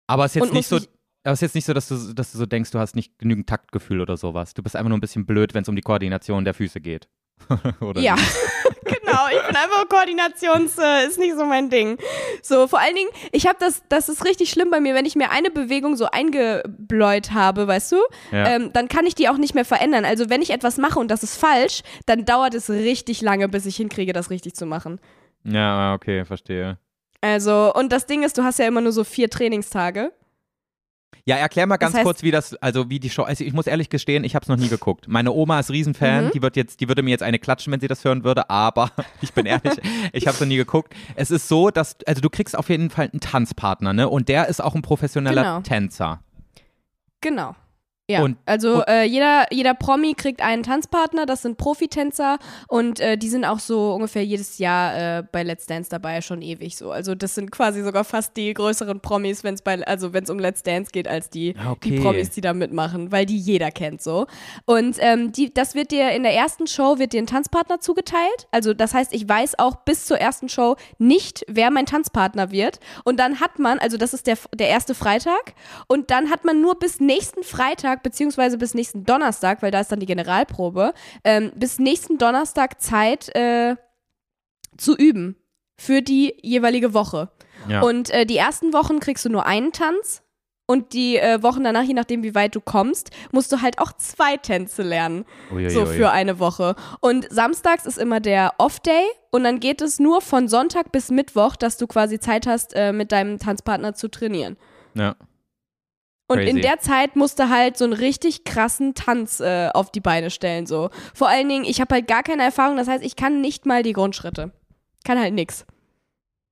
Aber es ist jetzt nicht so, aber es ist jetzt nicht so, dass du, dass du so denkst, du hast nicht genügend Taktgefühl oder sowas. Du bist einfach nur ein bisschen blöd, wenn es um die Koordination der Füße geht. [laughs] oder Ja, [laughs] genau. Ich bin einfach Koordinations, äh, ist nicht so mein Ding. So, vor allen Dingen, ich habe das, das ist richtig schlimm bei mir, wenn ich mir eine Bewegung so eingebläut habe, weißt du, Ja. ähm, dann kann ich die auch nicht mehr verändern. Also wenn ich etwas mache und das ist falsch, dann dauert es richtig lange, bis ich hinkriege, das richtig zu machen. ja, okay, verstehe. Also, und das Ding ist, du hast ja immer nur so vier Trainingstage. Ja, erklär mal ganz heißt- kurz, wie das, also wie die Show, also ich muss ehrlich gestehen, ich habe es noch nie geguckt. Meine Oma ist Riesenfan, Mhm. die wird jetzt, die würde mir jetzt eine klatschen, wenn sie das hören würde, aber [laughs] ich bin ehrlich, ich habe es noch nie geguckt. Es ist so, dass, also du kriegst auf jeden Fall einen Tanzpartner, ne? Und der ist auch ein professioneller Genau. Tänzer. Genau. Ja, Und- also und- äh, jeder, jeder Promi kriegt einen Tanzpartner, das sind Profitänzer und äh, die sind auch so ungefähr jedes Jahr äh, bei Let's Dance dabei, schon ewig so. Also das sind quasi sogar fast die größeren Promis, wenn es bei, also wenn es um Let's Dance geht, als die, Ah, Okay. die Promis, die da mitmachen, weil die jeder kennt so. Und ähm, die, das wird dir in der ersten Show wird dir ein Tanzpartner zugeteilt. Also das heißt, ich weiß auch bis zur ersten Show nicht, wer mein Tanzpartner wird. Und dann hat man, also das ist der, der erste Freitag, und dann hat man nur bis nächsten Freitag, beziehungsweise bis nächsten Donnerstag, weil da ist dann die Generalprobe, ähm, bis nächsten Donnerstag Zeit äh, zu üben für die jeweilige Woche. Ja. Und äh, die ersten Wochen kriegst du nur einen Tanz. Und die äh, Wochen danach, je nachdem, wie weit du kommst, musst du halt auch zwei Tänze lernen. Uiuiui. So für eine Woche. Und samstags ist immer der Off-Day und dann geht es nur von Sonntag bis Mittwoch, dass du quasi Zeit hast, äh, mit deinem Tanzpartner zu trainieren. ja. Und Crazy. in der Zeit musst du halt so einen richtig krassen Tanz äh, auf die Beine stellen. So. Vor allen Dingen, ich habe halt gar keine Erfahrung, das heißt, ich kann nicht mal die Grundschritte. Kann halt nix.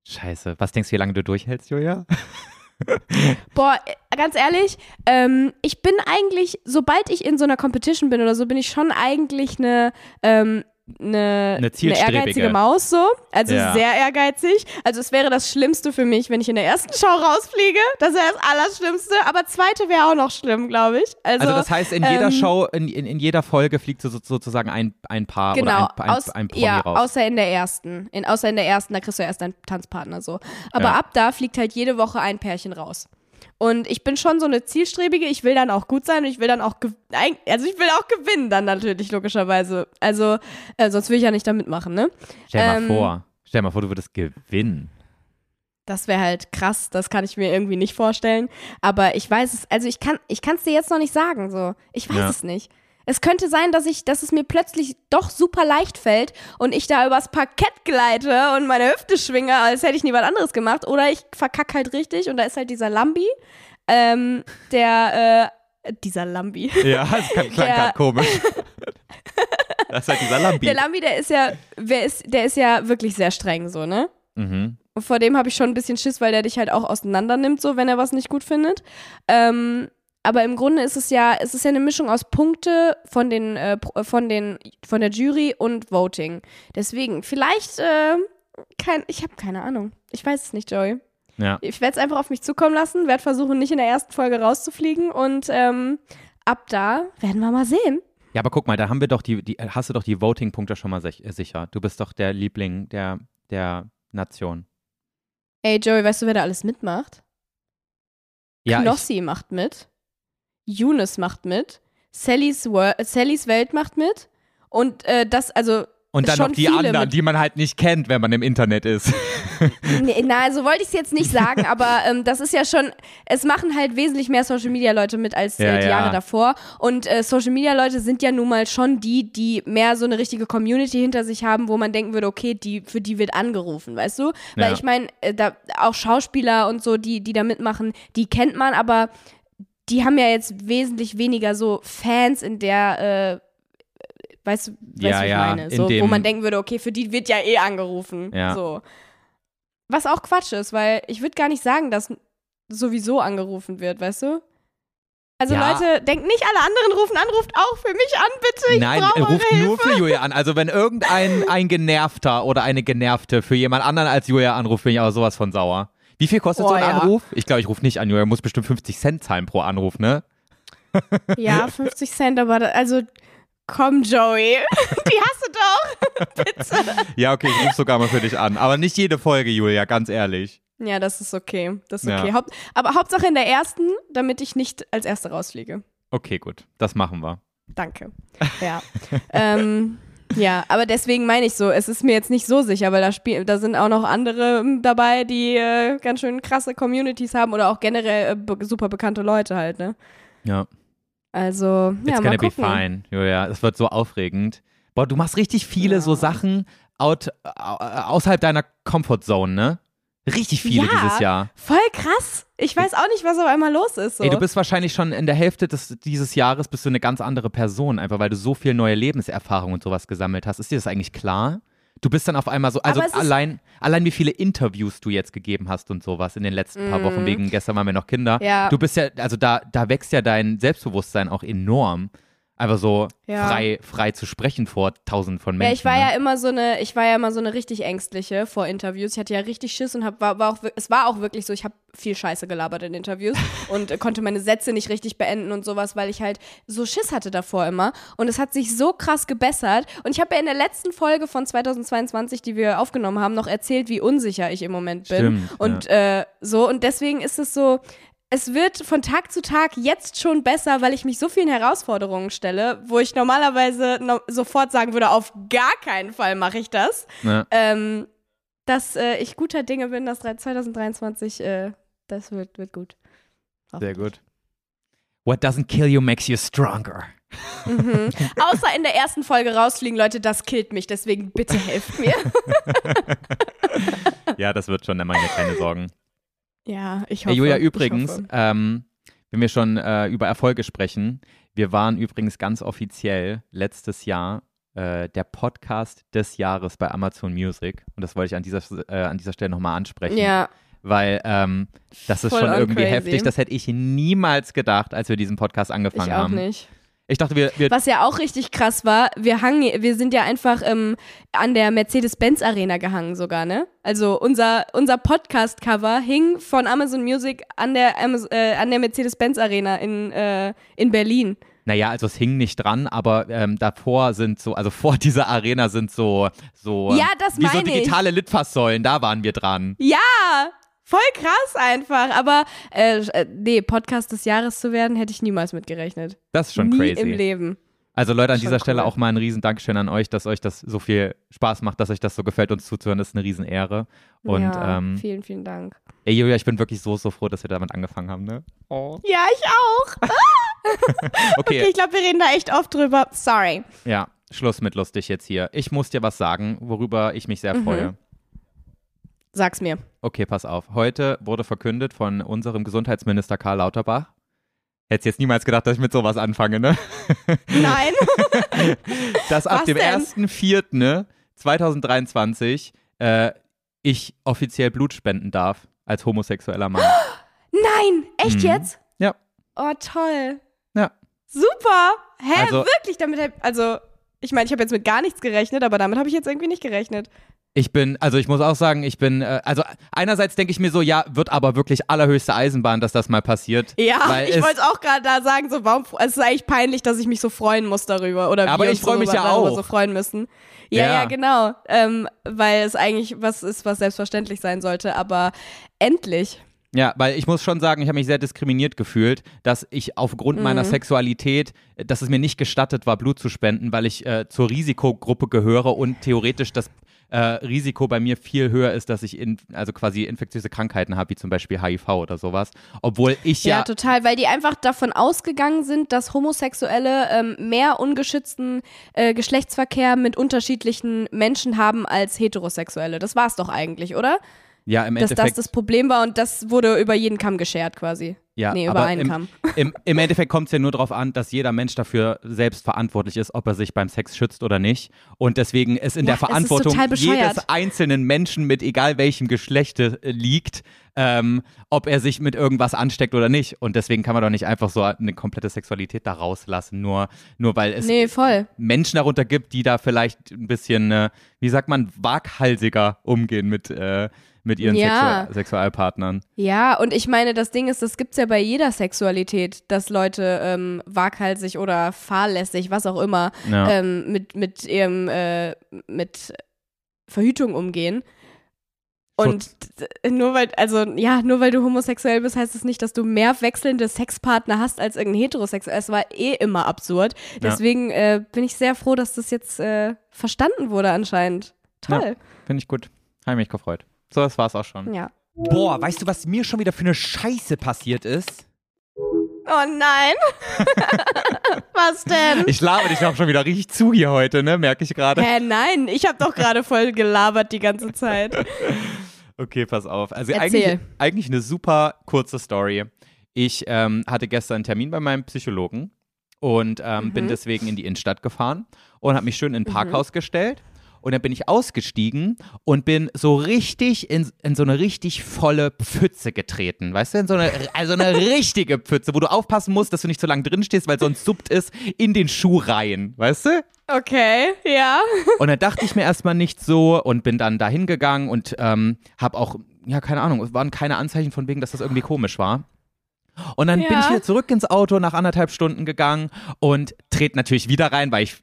Scheiße. Was denkst du, wie lange du durchhältst, Julia? [laughs] Boah, äh, ganz ehrlich, ähm, ich bin eigentlich, sobald ich in so einer Competition bin oder so, bin ich schon eigentlich eine, ähm, eine, Eine zielstrebige. ehrgeizige Maus so. Also Ja. sehr ehrgeizig. Also es wäre das Schlimmste für mich, wenn ich in der ersten Show rausfliege. Das wäre das Allerschlimmste. Aber zweite wäre auch noch schlimm, glaube ich. Also, Also das heißt, in jeder ähm, Show, in, in, in jeder Folge fliegt so, so, sozusagen ein, ein Paar Genau, oder ein, ein, aus, ein Promi ja, raus. außer in der ersten. In, außer in der ersten, da kriegst du erst deinen Tanzpartner so. Aber Ja. ab da fliegt halt jede Woche ein Pärchen raus. Und ich bin schon so eine Zielstrebige, ich will dann auch gut sein und ich will dann auch, also ich will auch gewinnen dann natürlich, logischerweise. Also, äh, sonst will ich ja nicht da mitmachen, ne? Stell mal ähm, vor. Stell mal vor, du würdest gewinnen. Das wäre halt krass, das kann ich mir irgendwie nicht vorstellen. Aber ich weiß es, also ich kann ich es dir jetzt noch nicht sagen, so. Ich weiß Ja. es nicht. Es könnte sein, dass ich, dass es mir plötzlich doch super leicht fällt und ich da übers Parkett gleite und meine Hüfte schwinge, als hätte ich nie was anderes gemacht. Oder ich verkack halt richtig und da ist halt dieser Lambi, ähm, der, äh, dieser Lambi. [laughs] Ja, das klang Der- gerade komisch. [laughs] das ist halt dieser Lambi. Der Lambi, der ist ja, wer ist, der ist ja wirklich sehr streng, so, ne? mhm. Und vor dem habe ich schon ein bisschen Schiss, weil der dich halt auch auseinander nimmt, so wenn er was nicht gut findet. Ähm, aber im Grunde ist es ja, es ist ja eine Mischung aus Punkte von den, äh, Pro- von den, von der Jury und Voting. Deswegen, vielleicht, äh, kein, ich habe keine Ahnung. Ich weiß es nicht, Joey. Ja. Ich werde es einfach auf mich zukommen lassen, werde versuchen, nicht in der ersten Folge rauszufliegen und ähm, ab da werden wir mal sehen. Ja, aber guck mal, da haben wir doch die, die hast du doch die Voting-Punkte schon mal sich, äh, sicher. Du bist doch der Liebling der, der Nation. Ey, Joey, weißt du, wer da alles mitmacht? Ja, ich, Knossi macht mit. Younes macht mit. Sallys, Wor äh, Sallys Welt macht mit. Und äh, das, also. und dann schon noch die anderen, die man halt nicht kennt, wenn man im Internet ist. [laughs] Nee, na, so wollte ich es jetzt nicht sagen, [laughs] aber ähm, das ist ja schon. Es machen halt wesentlich mehr Social Media Leute mit als Ja, äh, die ja. Jahre davor. Und äh, Social Media Leute sind ja nun mal schon die, die mehr so eine richtige Community hinter sich haben, wo man denken würde, okay, die, für die wird angerufen, weißt du? Weil Ja. ich meine, äh, da auch Schauspieler und so, die, die da mitmachen, die kennt man, aber die haben ja jetzt wesentlich weniger so Fans in der, äh, weißt du, weißt du, Ja, wie ich ja, meine? in So, wo man denken würde, okay, für die wird ja eh angerufen. Ja. So. Was auch Quatsch ist, weil ich würde gar nicht sagen, dass sowieso angerufen wird, weißt du? Also Ja. Leute, denkt nicht alle anderen rufen an, ruft auch für mich an, bitte. Ich Nein, brauche ruft Hilfe. nur für Julia an. Also wenn irgendein ein Genervter oder eine Genervte für jemand anderen als Julia anruft, bin ich aber sowas von sauer. Wie viel kostet Oh, so ein ja. Anruf? Ich glaube, ich rufe nicht an. Julia muss bestimmt 50 Cent zahlen pro Anruf, ne? Ja, [laughs] 50 Cent, aber da, also komm, Joey. [laughs] Die hast du doch. [laughs] bitte. Ja, okay, ich rufe sogar mal für dich an. Aber nicht jede Folge, Julia, ganz ehrlich. Ja, das ist okay. Das ist Ja. okay. Haupt, aber Hauptsache in der ersten, damit ich nicht als Erste rausfliege. Okay, gut. Das machen wir. Danke. Ja. ähm, ja, aber deswegen meine ich so, es ist mir jetzt nicht so sicher, weil da spiel, da sind auch noch andere ähm, dabei, die äh, ganz schön krasse Communities haben oder auch generell äh, be super bekannte Leute halt, ne? Ja. Also, It's ja, gonna mal be gucken. fine, Julia. Es wird so aufregend. Boah, du machst richtig viele Ja. so Sachen out, au- außerhalb deiner Comfortzone, ne? Richtig viele Ja. dieses Jahr. Voll krass. Ich weiß auch nicht, was auf einmal los ist. So. Ey, du bist wahrscheinlich schon in der Hälfte des, dieses Jahres bist du eine ganz andere Person, einfach weil du so viel neue Lebenserfahrung und sowas gesammelt hast. Ist dir das eigentlich klar? Du bist dann auf einmal so, also allein, allein wie viele Interviews du jetzt gegeben hast und sowas in den letzten paar Wochen, wegen gestern waren wir noch Kinder. Mhm. Ja. Du bist ja, also da, da wächst ja dein Selbstbewusstsein auch enorm. Einfach so Ja. frei, frei zu sprechen vor tausenden von Menschen. Ja, ich war ne? ja immer so eine, ich war ja immer so eine richtig ängstliche vor Interviews. Ich hatte ja richtig Schiss und hab, war, war auch, es war auch wirklich so, ich habe viel Scheiße gelabert in Interviews [laughs] und konnte meine Sätze nicht richtig beenden und sowas, weil ich halt so Schiss hatte davor immer. Und es hat sich so krass gebessert. Und ich habe ja in der letzten Folge von 2022, die wir aufgenommen haben, noch erzählt, wie unsicher ich im Moment bin. Stimmt, und äh, so, und deswegen ist es so, es wird von Tag zu Tag jetzt schon besser, weil ich mich so vielen Herausforderungen stelle, wo ich normalerweise no sofort sagen würde, auf gar keinen Fall mache ich das. Ja. Ähm, dass äh, ich guter Dinge bin, dass 2023, äh, das wird, wird gut. Sehr gut. What doesn't kill you makes you stronger. Mhm. [laughs] Außer in der ersten Folge rausfliegen, Leute, das killt mich, deswegen bitte helft mir. [laughs] Ja, das wird schon, da mache ich mir keine Sorgen. Ja, ich hoffe. Hey, Julia, übrigens, ähm, wenn wir schon äh, über Erfolge sprechen, wir waren übrigens ganz offiziell letztes Jahr äh, der Podcast des Jahres bei Amazon Music. Und das wollte ich an dieser, äh, an dieser Stelle nochmal ansprechen. Ja, Weil ähm, das ist Voll schon on irgendwie crazy. heftig. Das hätte ich niemals gedacht, als wir diesen Podcast angefangen ich auch haben. nicht. Ich dachte, wir, wir Was ja auch richtig krass war, wir hangen, wir sind ja einfach ähm, an der Mercedes-Benz Arena gehangen sogar, ne? Also unser, unser Podcast-Cover hing von Amazon Music an der, äh, an der Mercedes-Benz Arena in, äh, in Berlin. Naja, also es hing nicht dran, aber ähm, davor sind so, also vor dieser Arena sind so, so Ja, das wie so digitale Litfaßsäulen, da waren wir dran. Ja, voll krass einfach. Aber äh, äh, nee, Podcast des Jahres zu werden, hätte ich niemals mitgerechnet. Das ist schon Nie crazy. im Leben. Also Leute, an Schon dieser Stelle cool. auch mal ein riesen Dankeschön an euch, dass euch das so viel Spaß macht, dass euch das so gefällt, uns zuzuhören. Das ist eine riesen Ehre. Und ja, ähm, vielen, vielen Dank. ey Julia, ich bin wirklich so, so froh, dass wir damit angefangen haben, ne? Oh. Ja, ich auch. [laughs] Okay, Ich glaube, wir reden da echt oft drüber. Sorry. ja, Schluss mit lustig jetzt hier. Ich muss dir was sagen, worüber ich mich sehr Mhm. Sag's mir. Okay, pass auf. Heute wurde verkündet von unserem Gesundheitsminister Karl Lauterbach. Hättest jetzt niemals gedacht, dass ich mit sowas anfange, ne? [laughs] Nein. [laughs] dass ab Was dem denn? 1.4.2023 äh, ich offiziell Blut spenden darf als homosexueller Mann. [gasps] Nein, echt Mhm. jetzt? Ja. Oh, toll. Ja. Super. Hä, Also- wirklich? Damit also, ich meine, ich habe jetzt mit gar nichts gerechnet, aber damit habe ich jetzt irgendwie nicht gerechnet. Ich bin, also ich muss auch sagen, ich bin, äh, also einerseits denke ich mir so, ja, wird aber wirklich allerhöchste Eisenbahn, dass das mal passiert. Ja, ich es- wollte auch gerade da sagen, so warum, es ist eigentlich peinlich, dass ich mich so freuen muss darüber oder Aber wir ich uns freu so mich ja darüber auch. so freuen müssen. Ja, Ja. ja, genau, ähm, weil es eigentlich was ist, was selbstverständlich sein sollte, aber endlich. Ja, weil ich muss schon sagen, ich habe mich sehr diskriminiert gefühlt, dass ich aufgrund meiner Mhm. Sexualität, äh, dass es mir nicht gestattet war, Blut zu spenden, weil ich äh, zur Risikogruppe gehöre und theoretisch das äh, Risiko bei mir viel höher ist, dass ich in, also quasi infektiöse Krankheiten habe, wie zum Beispiel HIV oder sowas. Obwohl ich Ja, ja, total, weil die einfach davon ausgegangen sind, dass Homosexuelle ähm, mehr ungeschützten äh, Geschlechtsverkehr mit unterschiedlichen Menschen haben als Heterosexuelle. Das war's doch eigentlich, oder? Ja im Dass das Endeffekt, das Problem war und das wurde über jeden Kamm geschert quasi. ja, nee, über einen im, Kamm. Im, Im [laughs] Endeffekt kommt es ja nur darauf an, dass jeder Mensch dafür selbst verantwortlich ist, ob er sich beim Sex schützt oder nicht. Und deswegen ist in Ja, der Verantwortung jedes einzelnen Menschen mit egal welchem Geschlechte äh, liegt, ähm, ob er sich mit irgendwas ansteckt oder nicht. Und deswegen kann man doch nicht einfach so eine komplette Sexualität da rauslassen, nur, nur weil es Nee, voll. Menschen darunter gibt, die da vielleicht ein bisschen, äh, wie sagt man, waghalsiger umgehen mit, äh, mit ihren Ja. Sexual Sexualpartnern. Ja, und ich meine, das Ding ist, das gibt's ja bei jeder Sexualität, dass Leute ähm, waghalsig oder fahrlässig, was auch immer, Ja. ähm, mit, mit ihrem, äh, mit Verhütung umgehen. Und nur weil, also ja, nur weil du homosexuell bist, heißt es das nicht, dass du mehr wechselnde Sexpartner hast als irgendein heterosexuell. Es war eh immer absurd. Deswegen äh, bin ich sehr froh, dass das jetzt äh, verstanden wurde anscheinend. Toll. Finde ich gut. Habe mich gefreut. So, das war's auch schon. Ja. Boah, weißt du, was mir schon wieder für eine Scheiße passiert ist? Oh nein. [laughs] Was denn? Ich laber dich auch schon wieder richtig zu hier heute, ne? Merke ich gerade. Hä, nein, ich habe doch gerade voll gelabert die ganze Zeit. [laughs] Okay, pass auf. Also eigentlich, eigentlich eine super kurze Story. Ich ähm, hatte gestern einen Termin bei meinem Psychologen und ähm, bin deswegen in die Innenstadt gefahren und habe mich schön in ein Parkhaus gestellt. Und dann bin ich ausgestiegen und bin so richtig in, in so eine richtig volle Pfütze getreten. Weißt du, in so eine, also eine [laughs] richtige Pfütze, wo du aufpassen musst, dass du nicht so lange drin stehst, weil sonst suppt es in den Schuh rein. Weißt du? Okay, ja. [laughs] Und dann dachte ich mir erstmal nicht so und bin dann dahin gegangen und ähm, habe auch, ja, keine Ahnung, es waren keine Anzeichen von wegen, dass das irgendwie komisch war. Und dann bin Ja. ich wieder zurück ins Auto nach anderthalb Stunden gegangen und trete natürlich wieder rein, weil ich,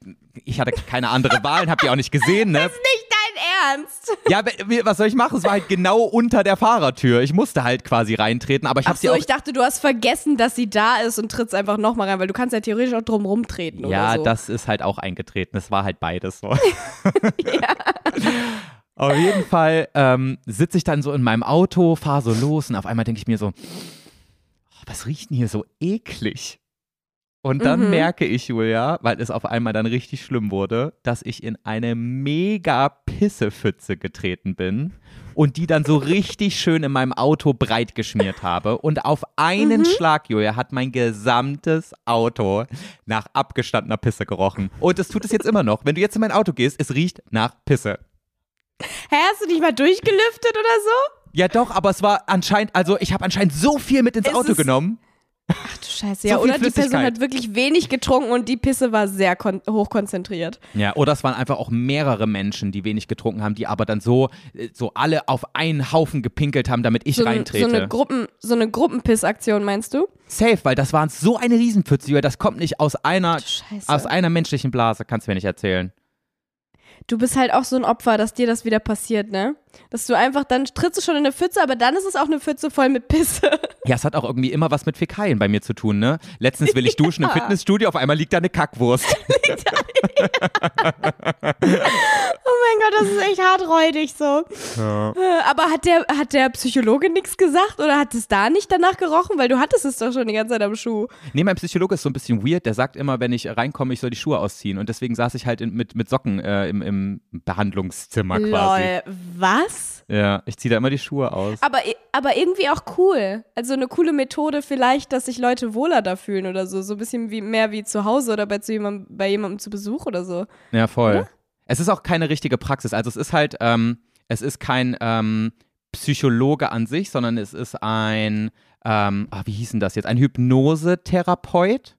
ich hatte keine andere Wahl und habe die auch nicht gesehen. Ne? Nicht dein Ernst. Ja, was soll ich machen? Es war halt genau unter der Fahrertür. Ich musste halt quasi reintreten, aber ich habe sie so, auch ich dachte, du hast vergessen, dass sie da ist und trittst einfach nochmal rein, weil du kannst ja theoretisch auch drum rumtreten Ja, oder so. das ist halt auch eingetreten. Es war halt beides so. [laughs] [laughs] Auf jeden Fall ähm, sitze ich dann so in meinem Auto, fahre so los und auf einmal denke ich mir so, oh, was riecht denn hier so eklig? Und dann Mhm. merke ich, Julia, weil es auf einmal dann richtig schlimm wurde, dass ich in eine mega Pissepfütze getreten bin und die dann so richtig schön in meinem Auto breit geschmiert habe. Und auf einen Schlag, Julia, hat mein gesamtes Auto nach abgestandener Pisse gerochen. Und es tut es jetzt immer noch. Wenn du jetzt in mein Auto gehst, es riecht nach Pisse. Hä, hast du dich mal durchgelüftet oder so? Ja, doch, aber es war anscheinend, also ich habe anscheinend so viel mit ins Es Auto genommen. Ach du Scheiße. So Ja, viel oder die Person hat wirklich wenig getrunken und die Pisse war sehr kon hoch konzentriert. Ja, oder es waren einfach auch mehrere Menschen, die wenig getrunken haben, die aber dann so, äh, so alle auf einen Haufen gepinkelt haben, damit ich So, ein- reintrete. so eine Gruppen, so eine Gruppenpissaktion, meinst du? Safe, weil das war so eine Riesenpfütze, das kommt nicht aus einer, aus einer menschlichen Blase, kannst du mir nicht erzählen. Du bist halt auch so ein Opfer, dass dir das wieder passiert, ne? Dass du einfach, dann trittst du schon in eine Pfütze, aber dann ist es auch eine Pfütze voll mit Pisse. [laughs] Ja, es hat auch irgendwie immer was mit Fäkalien bei mir zu tun, ne? Letztens will ich [laughs] duschen im Fitnessstudio, auf einmal liegt da eine Kackwurst. [laughs] Oh mein Gott, das ist echt harträudig so. Äh, Aber hat der, hat der Psychologe nichts gesagt oder hat es da nicht danach gerochen? Weil du hattest es doch schon die ganze Zeit am Schuh. Nee, mein Psychologe ist so ein bisschen weird, der sagt immer, wenn ich reinkomme, ich soll die Schuhe ausziehen. Und deswegen saß ich halt in, mit, mit Socken äh, im, im Behandlungszimmer quasi. Lol, was? Ja, ich ziehe da immer die Schuhe aus. Aber, aber irgendwie auch cool. Also eine coole Methode vielleicht, dass sich Leute wohler da fühlen oder so. So ein bisschen wie mehr wie zu Hause oder bei, zu jemandem, bei jemandem zu Besuch oder so. Ja, voll. Es ist auch keine richtige Praxis. Also es ist halt, ähm, es ist kein ähm, Psychologe an sich, sondern es ist ein, ähm, ah, wie hieß denn das jetzt? Ein Hypnosetherapeut,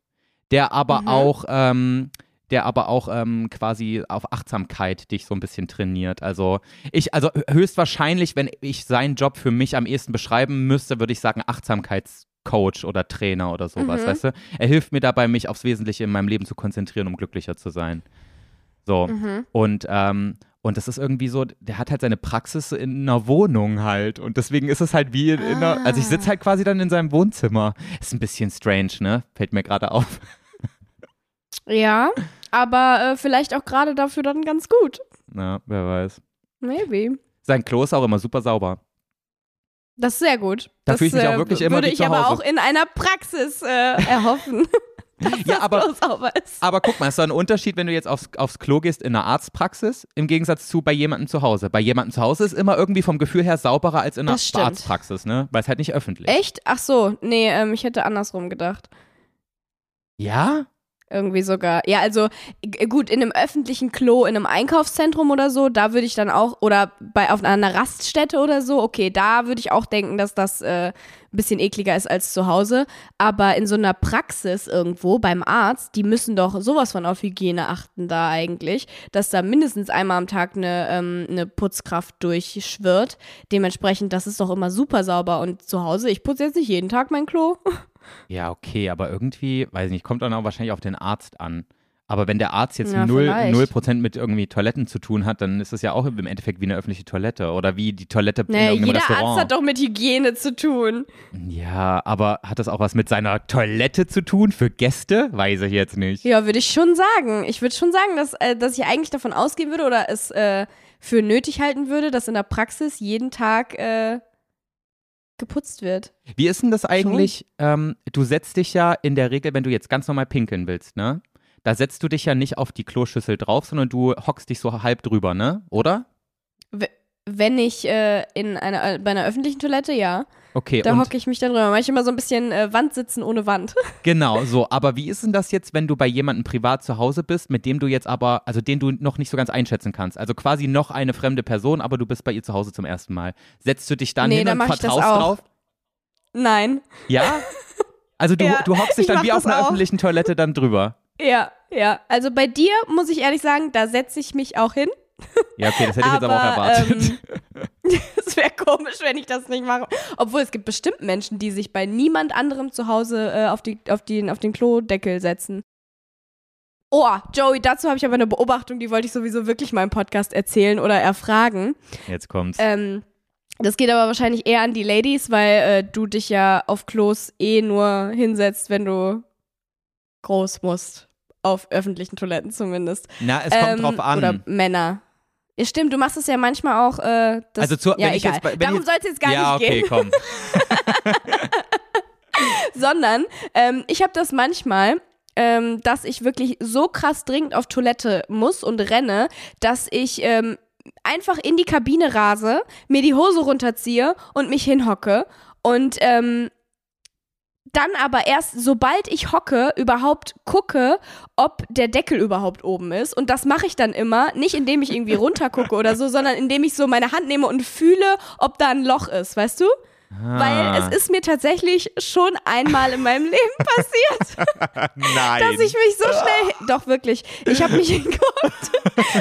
der aber Mhm. auch, ähm, der aber auch ähm, quasi auf Achtsamkeit dich so ein bisschen trainiert. Also ich, also höchstwahrscheinlich, wenn ich seinen Job für mich am ehesten beschreiben müsste, würde ich sagen Achtsamkeitscoach oder Trainer oder sowas, Mhm. weißt du? Er hilft mir dabei, mich aufs Wesentliche in meinem Leben zu konzentrieren, um glücklicher zu sein. So. Mhm. Und, ähm, und das ist irgendwie so, der hat halt seine Praxis in einer Wohnung halt. Und deswegen ist es halt wie in, in einer, also ich sitze halt quasi dann in seinem Wohnzimmer. Ist ein bisschen strange, ne? Fällt mir gerade auf. Ja, aber äh, vielleicht auch gerade dafür dann ganz gut. Na, wer weiß. Maybe. Sein Klo ist auch immer super sauber. Das ist sehr gut. Da das fühle ich mich auch äh, wirklich immer würde ich aber auch in einer Praxis äh, [laughs] erhoffen. [laughs] Ja, aber, ist. aber guck mal, ist da ein Unterschied, wenn du jetzt aufs, aufs Klo gehst in einer Arztpraxis, im Gegensatz zu bei jemandem zu Hause. Bei jemandem zu Hause ist immer irgendwie vom Gefühl her sauberer als in einer. Arztpraxis, ne? Weil es halt nicht öffentlich. Echt? Ach so, nee, ähm, ich hätte andersrum gedacht. Ja? Irgendwie sogar. Ja, also gut, in einem öffentlichen Klo, in einem Einkaufszentrum oder so, da würde ich dann auch, oder bei auf einer Raststätte oder so, okay, da würde ich auch denken, dass das äh, ein bisschen ekliger ist als zu Hause. Aber in so einer Praxis irgendwo beim Arzt, die müssen doch sowas von auf Hygiene achten da eigentlich, dass da mindestens einmal am Tag eine, ähm, eine Putzkraft durchschwirrt. Dementsprechend, das ist doch immer super sauber. Und zu Hause, ich putze jetzt nicht jeden Tag mein Klo. [laughs] Ja, okay, aber irgendwie, weiß nicht, kommt dann auch wahrscheinlich auf den Arzt an. Aber wenn der Arzt jetzt Ja, null, null Prozent mit irgendwie Toiletten zu tun hat, dann ist es ja auch im Endeffekt wie eine öffentliche Toilette oder wie die Toilette in Naja, irgendeinem jeder Restaurant. Arzt hat doch mit Hygiene zu tun. ja, aber hat das auch was mit seiner Toilette zu tun für Gäste? Weiß ich jetzt nicht. Ja, würde ich schon sagen. Ich würde schon sagen, dass, äh, dass ich eigentlich davon ausgehen würde oder es äh, für nötig halten würde, dass in der Praxis jeden Tag äh, geputzt wird. Wie ist denn das eigentlich? Ähm, du setzt dich ja in der Regel, wenn du jetzt ganz normal pinkeln willst, ne? Da setzt du dich ja nicht auf die Kloschüssel drauf, sondern du hockst dich so halb drüber, ne? Oder? Wenn ich äh, in einer, bei einer öffentlichen Toilette, ja. Okay, Da hocke ich mich dann drüber. Manchmal so ein bisschen äh, Wand sitzen ohne Wand. [laughs] genau so. Aber wie ist denn das jetzt, wenn du bei jemandem privat zu Hause bist, mit dem du jetzt aber, also den du noch nicht so ganz einschätzen kannst? Also quasi noch eine fremde Person, aber du bist bei ihr zu Hause zum ersten Mal. Setzt du dich dann Nee, hin dann und vertraust drauf? Nein. Ja? [laughs] Also du, Ja, du hockst dich ich dann wie auf einer auch. öffentlichen Toilette dann drüber. Ja, ja. Also bei dir muss ich ehrlich sagen, da setze ich mich auch hin. Ja, okay, das hätte ich jetzt aber auch erwartet. Ähm, [laughs] es wäre komisch, wenn ich das nicht mache. Obwohl es gibt bestimmt Menschen, die sich bei niemand anderem zu Hause äh, auf, die, auf, den, auf den Klodeckel setzen. Oh, Joey, dazu habe ich aber eine Beobachtung, die wollte ich sowieso wirklich mal im Podcast erzählen oder erfragen. Jetzt kommt's. Ähm, das geht aber wahrscheinlich eher an die Ladies, weil äh, du dich ja auf Klos eh nur hinsetzt, wenn du groß musst. Auf öffentlichen Toiletten zumindest. Na, es kommt Ähm, drauf an. Oder Männer. Ja, stimmt, du machst es ja manchmal auch. Äh, das, Also zu- ja, wenn ich egal. jetzt Darum soll es jetzt gar ja, nicht okay, gehen. komm. [laughs] Sondern ähm, ich habe das manchmal, ähm, dass ich wirklich so krass dringend auf Toilette muss und renne, dass ich ähm, einfach in die Kabine rase, mir die Hose runterziehe und mich hinhocke und ähm, dann aber erst, sobald ich hocke, überhaupt gucke, ob der Deckel überhaupt oben ist. Und das mache ich dann immer, nicht indem ich irgendwie runtergucke oder so, sondern indem ich so meine Hand nehme und fühle, ob da ein Loch ist, weißt du? Ah. Weil es ist mir tatsächlich schon einmal in meinem Leben passiert, Nein. [laughs] dass ich mich so schnell. Doch, wirklich. Ich habe mich [laughs] hingeguckt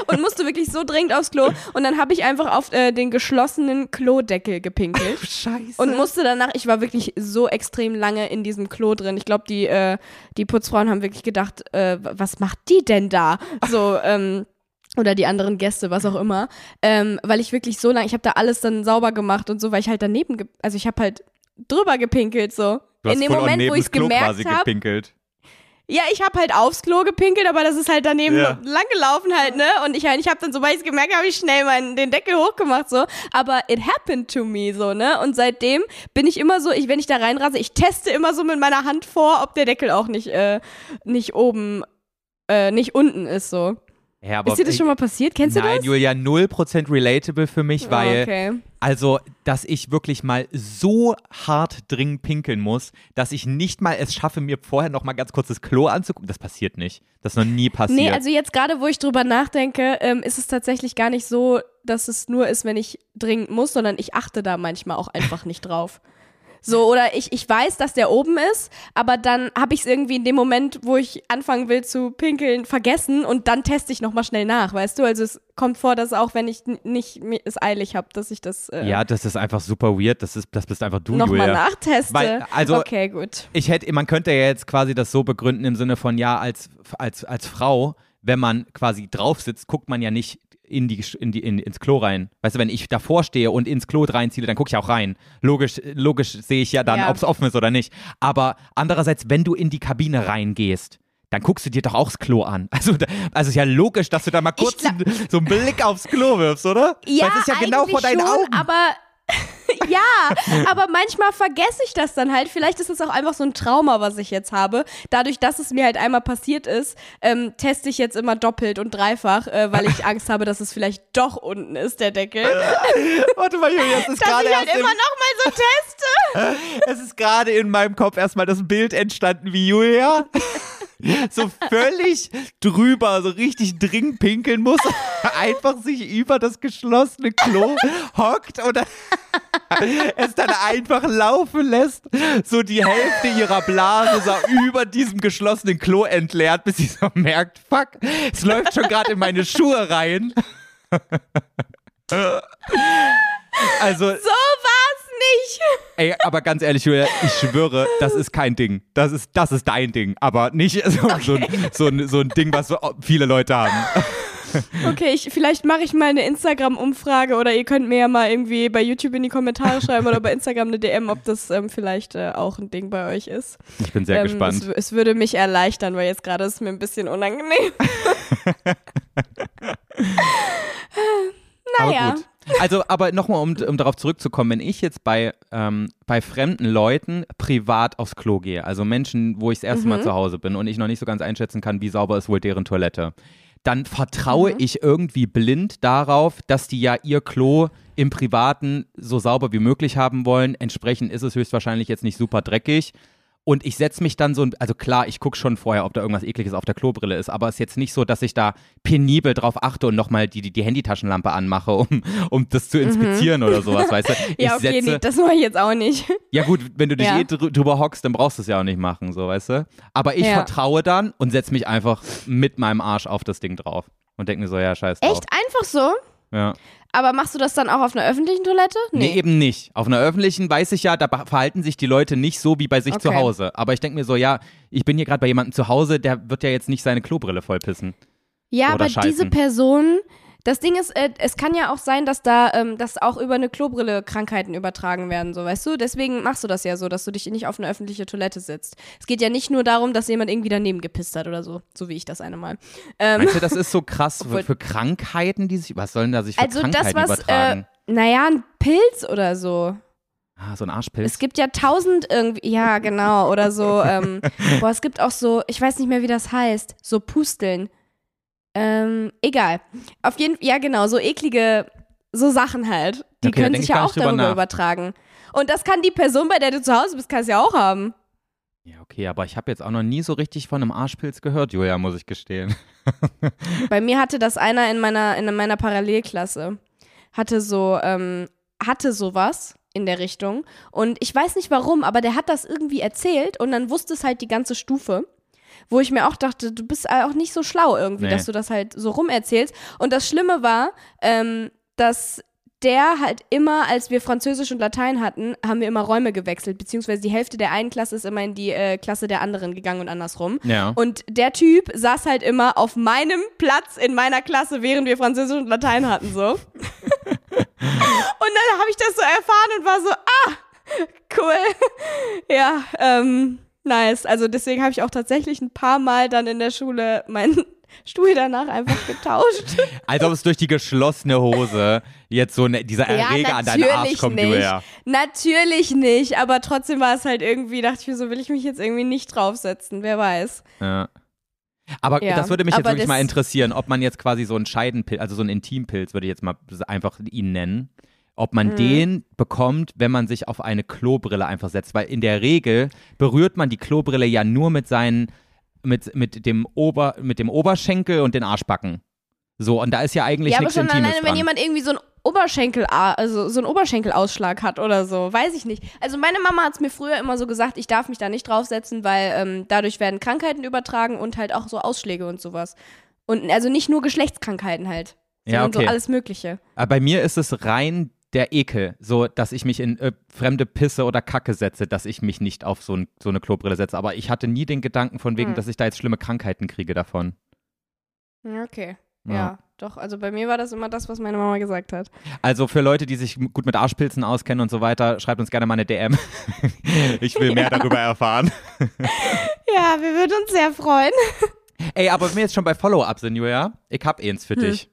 und musste wirklich so dringend aufs Klo. Und dann habe ich einfach auf äh, den geschlossenen Klodeckel gepinkelt. Scheiße. Und musste danach, ich war wirklich so extrem lange in diesem Klo drin. Ich glaube, die, äh, die Putzfrauen haben wirklich gedacht, äh, was macht die denn da? So, ähm, oder die anderen Gäste, was auch immer. Ähm, weil ich wirklich so lange, ich habe da alles dann sauber gemacht und so, weil ich halt daneben, ge also ich habe halt drüber gepinkelt so. du hast in dem Moment, wo ich gemerkt habe, gepinkelt. ja, ich habe halt aufs Klo gepinkelt, aber das ist halt daneben Ja. lang gelaufen halt, ne? Und ich, ich habe dann, sobald ich es gemerkt habe, ich schnell meinen, den Deckel hochgemacht, so. Aber it happened to me, so, ne? Und seitdem bin ich immer so, ich, wenn ich da reinrase, ich teste immer so mit meiner Hand vor, ob der Deckel auch nicht, äh, nicht oben, äh, nicht unten ist, so. Ja, aber ist dir das schon mal passiert? Kennst Nein, du das? Julia, 0% relatable für mich, weil, Ah, okay. also, dass ich wirklich mal so hart dringend pinkeln muss, dass ich nicht mal es schaffe, mir vorher noch mal ganz kurz das Klo anzugucken. Das passiert nicht. Das ist noch nie passiert. Nee, also jetzt gerade, wo ich drüber nachdenke, ähm, ist es tatsächlich gar nicht so, dass es nur ist, wenn ich dringend muss, sondern ich achte da manchmal auch einfach nicht drauf. So, oder ich, ich weiß, dass der oben ist, aber dann habe ich es irgendwie in dem Moment, wo ich anfangen will zu pinkeln, vergessen und dann teste ich nochmal schnell nach, weißt du? Also es kommt vor, dass auch wenn ich nicht es eilig habe, dass ich das äh, ja, das ist einfach super weird. Das, ist, das bist einfach du, nochmal nachteste. Weil, also- okay, gut. Ich hätte, man könnte ja jetzt quasi das so begründen im Sinne von, ja, als, als, als Frau, wenn man quasi drauf sitzt, guckt man ja nicht in die, in die, in, ins Klo rein. Weißt du, wenn ich davor stehe und ins Klo reinziehe, dann gucke ich auch rein. Logisch, logisch sehe ich ja dann, Ja. ob es offen ist oder nicht. Aber andererseits, wenn du in die Kabine reingehst, dann guckst du dir doch auch das Klo an. Also, also ist ja logisch, dass du da mal kurz so einen Blick aufs Klo wirfst, oder? Ja, Weil es ist ja genau vor deinen schon, Augen. Aber [laughs] ja, aber manchmal vergesse ich das dann halt. Vielleicht ist es auch einfach so ein Trauma, was ich jetzt habe. Dadurch, dass es mir halt einmal passiert ist, ähm, teste ich jetzt immer doppelt und dreifach, äh, weil ich Angst habe, dass es vielleicht doch unten ist, der Deckel. [laughs] Warte mal, Julia, es [laughs] ist dass gerade ich halt immer im- noch mal so teste. Es ist gerade in meinem Kopf erstmal das Bild entstanden, wie Julia so völlig drüber, so richtig dringend pinkeln muss, [laughs] einfach sich über das geschlossene Klo hockt und dann [laughs] es dann einfach laufen lässt, so die Hälfte ihrer Blase so über diesem geschlossenen Klo entleert, bis sie so merkt, fuck, es läuft schon gerade in meine Schuhe rein. [laughs] Also, So war's nicht. [laughs] Ey, aber ganz ehrlich, Julia, ich schwöre, das ist kein Ding. Das ist, das ist dein Ding. Aber nicht [laughs] so, so, ein, so, ein, so ein Ding, was so viele Leute haben. [laughs] Okay, ich, vielleicht mache ich mal eine Instagram-Umfrage oder ihr könnt mir ja mal irgendwie bei YouTube in die Kommentare schreiben oder bei Instagram eine DM, ob das ähm, vielleicht äh, auch ein Ding bei euch ist. Ich bin sehr ähm, gespannt. Es, es würde mich erleichtern, weil jetzt gerade ist es mir ein bisschen unangenehm. naja. Also, aber nochmal, um, um darauf zurückzukommen, wenn ich jetzt bei, ähm, bei fremden Leuten privat aufs Klo gehe, also Menschen, wo ich das erste Mal Mhm. zu Hause bin und ich noch nicht so ganz einschätzen kann, wie sauber ist wohl deren Toilette, dann vertraue Mhm. ich irgendwie blind darauf, dass die ja ihr Klo im Privaten so sauber wie möglich haben wollen. Entsprechend ist es höchstwahrscheinlich jetzt nicht super dreckig. Und ich setze mich dann so, also klar, ich gucke schon vorher, ob da irgendwas ekliges auf der Klobrille ist, aber es ist jetzt nicht so, dass ich da penibel drauf achte und nochmal die, die, die Handytaschenlampe anmache, um, um das zu inspizieren oder sowas, weißt du? [laughs] Ich Mhm. ja, okay, setze, nee, das mache ich jetzt auch nicht. ja gut, wenn du dich Ja. eh drü- drüber hockst, dann brauchst du es ja auch nicht machen, so, weißt du? Aber ich Ja. vertraue dann und setze mich einfach mit meinem Arsch auf das Ding drauf und denke mir so, ja, scheiß drauf. Echt? Einfach so? Ja. Aber machst du das dann auch auf einer öffentlichen Toilette? Nee. eben nicht. Auf einer öffentlichen weiß ich ja, da verhalten sich die Leute nicht so wie bei sich zu Okay. Hause. Aber ich denke mir so, ja, ich bin hier gerade bei jemandem zu Hause, der wird ja jetzt nicht seine Klobrille vollpissen. Ja, Oder aber scheißen. diese Person, das Ding ist, äh, es kann ja auch sein, dass da, ähm, dass auch über eine Klobrille Krankheiten übertragen werden, so weißt du? Deswegen machst du das ja so, dass du dich nicht auf eine öffentliche Toilette sitzt. Es geht ja nicht nur darum, dass jemand irgendwie daneben gepisst hat oder so, so wie ich das eine Mal. Ähm, Meinst du, das ist so krass [laughs] für, Obwohl- für Krankheiten, die sich, was sollen da sich für also das, Krankheiten was, äh, übertragen? naja, ein Pilz oder so. ah, so ein Arschpilz. Es gibt ja tausend irgendwie, ja, [laughs] genau, oder so, ähm, boah, es gibt auch so, ich weiß nicht mehr, wie das heißt, so Pusteln. Ähm, egal. Auf jeden Fall, ja, genau, so eklige, so Sachen halt. Die Okay, können sich ja auch darüber nach. übertragen. Und das kann die Person, bei der du zu Hause bist, kann es ja auch haben. ja, okay, aber ich habe jetzt auch noch nie so richtig von einem Arschpilz gehört, Julia, muss ich gestehen. [laughs] Bei mir hatte das einer in meiner, in meiner Parallelklasse. Hatte so, ähm, hatte sowas in der Richtung. Und ich weiß nicht warum, aber der hat das irgendwie erzählt und dann wusste es halt die ganze Stufe. Wo ich mir auch dachte, du bist auch nicht so schlau irgendwie, Nee. dass du das halt so rumerzählst. Und das Schlimme war, ähm, dass der halt immer, als wir Französisch und Latein hatten, haben wir immer Räume gewechselt, beziehungsweise die Hälfte der einen Klasse ist immer in die äh, Klasse der anderen gegangen und andersrum. Ja. Und der Typ saß halt immer auf meinem Platz in meiner Klasse, während wir Französisch und Latein hatten, so. [laughs] und dann habe ich das so erfahren und war so, ah, cool. [laughs] ja, ähm, nice. Also deswegen habe ich auch tatsächlich ein paar Mal dann in der Schule meinen [laughs] Stuhl danach einfach getauscht. [laughs] Als ob es durch die geschlossene Hose jetzt so ne, dieser Ja, Erreger an deinen Arsch kommt, nicht. Julia. Natürlich nicht, aber trotzdem war es halt irgendwie, dachte ich mir so, will ich mich jetzt irgendwie nicht draufsetzen, wer weiß. Ja. Aber Ja, das würde mich jetzt wirklich mal interessieren, ob man jetzt quasi so einen Scheidenpilz, also so einen Intimpilz, würde ich jetzt mal einfach ihn nennen, ob man Mhm. den bekommt, wenn man sich auf eine Klobrille einfach setzt. Weil in der Regel berührt man die Klobrille ja nur mit seinen, mit, mit, dem, Ober, mit dem Oberschenkel und den Arschbacken. So, und da ist ja eigentlich Ja, aber nichts schon Intimes alleine, dran. wenn jemand irgendwie so einen Oberschenkel, also so einen Oberschenkelausschlag hat oder so, weiß ich nicht. Also meine Mama hat es mir früher immer so gesagt, ich darf mich da nicht draufsetzen, weil ähm, dadurch werden Krankheiten übertragen und halt auch so Ausschläge und sowas. Und also nicht nur Geschlechtskrankheiten halt, Ja, sondern okay. so alles Mögliche. Aber bei mir ist es rein der Ekel, so dass ich mich in äh, fremde Pisse oder Kacke setze, dass ich mich nicht auf so, ein, so eine Klobrille setze. Aber ich hatte nie den Gedanken von wegen, Hm. dass ich da jetzt schlimme Krankheiten kriege davon. Ja, Okay. Ja. Ja. doch. Also bei mir war das immer das, was meine Mama gesagt hat. Also für Leute, die sich gut mit Arschpilzen auskennen und so weiter, schreibt uns gerne mal eine DM. [laughs] ich will mehr darüber erfahren. [laughs] Ja, wir würden uns sehr freuen. [laughs] Ey, aber wenn wir jetzt schon bei Follow-up sind, Julia, ich hab eins für Hm. dich.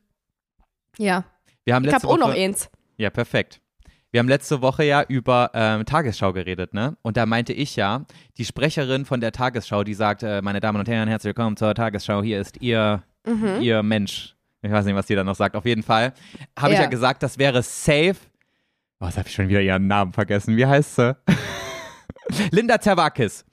Ja, Wir haben ich letzte habe auch Woche, noch eins. Ja, perfekt. Wir haben letzte Woche ja über ähm, Tagesschau geredet, ne? Und da meinte ich ja, die Sprecherin von der Tagesschau, die sagt, äh, meine Damen und Herren, herzlich willkommen zur Tagesschau, hier ist ihr, Mhm. ihr Mensch. Ich weiß nicht, was die da noch sagt. Auf jeden Fall habe ich Ja. ja gesagt, das wäre safe. Oh, jetzt habe ich schon wieder ihren Namen vergessen. Wie heißt sie? [laughs] Linda Zerwakis.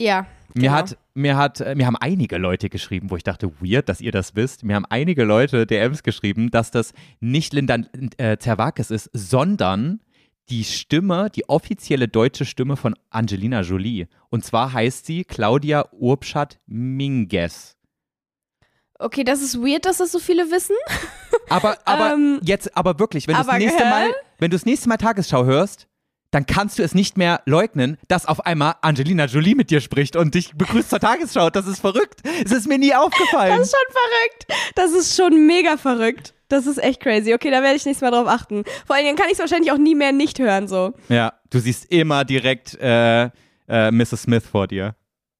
Ja. Mir genau. hat, mir hat, äh, mir haben einige Leute geschrieben, wo ich dachte, weird, dass ihr das wisst. Mir haben einige Leute DMs geschrieben, dass das nicht Linda äh, Zerwakis ist, sondern die Stimme, die offizielle deutsche Stimme von Angelina Jolie. Und zwar heißt sie Claudia Urbschat Minges. Okay, das ist weird, dass das so viele wissen. Aber, aber [laughs] Ähm, jetzt, aber wirklich, wenn du das nächste hä? Mal, wenn du das nächste Mal Tagesschau hörst, dann kannst du es nicht mehr leugnen, dass auf einmal Angelina Jolie mit dir spricht und dich begrüßt zur Tagesschau. Das ist verrückt. Es ist mir nie aufgefallen. Das ist schon verrückt. Das ist schon mega verrückt. Das ist echt crazy. Okay, da werde ich nächstes Mal drauf achten. Vor allen Dingen kann ich es wahrscheinlich auch nie mehr nicht hören, so. Ja, du siehst immer direkt äh, äh, Mrs. Smith vor dir.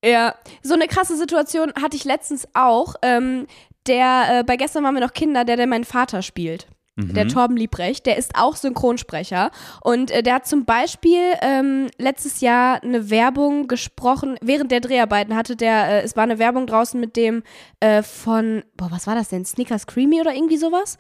Ja, so eine krasse Situation hatte ich letztens auch. Ähm, der, äh, bei gestern waren wir noch Kinder, der, der meinen Vater spielt. Der Torben Liebrecht, der ist auch Synchronsprecher und äh, der hat zum Beispiel ähm, letztes Jahr eine Werbung gesprochen, während der Dreharbeiten hatte der, äh, es war eine Werbung draußen mit dem äh, von, boah, was war das denn, Snickers Creamy oder irgendwie sowas,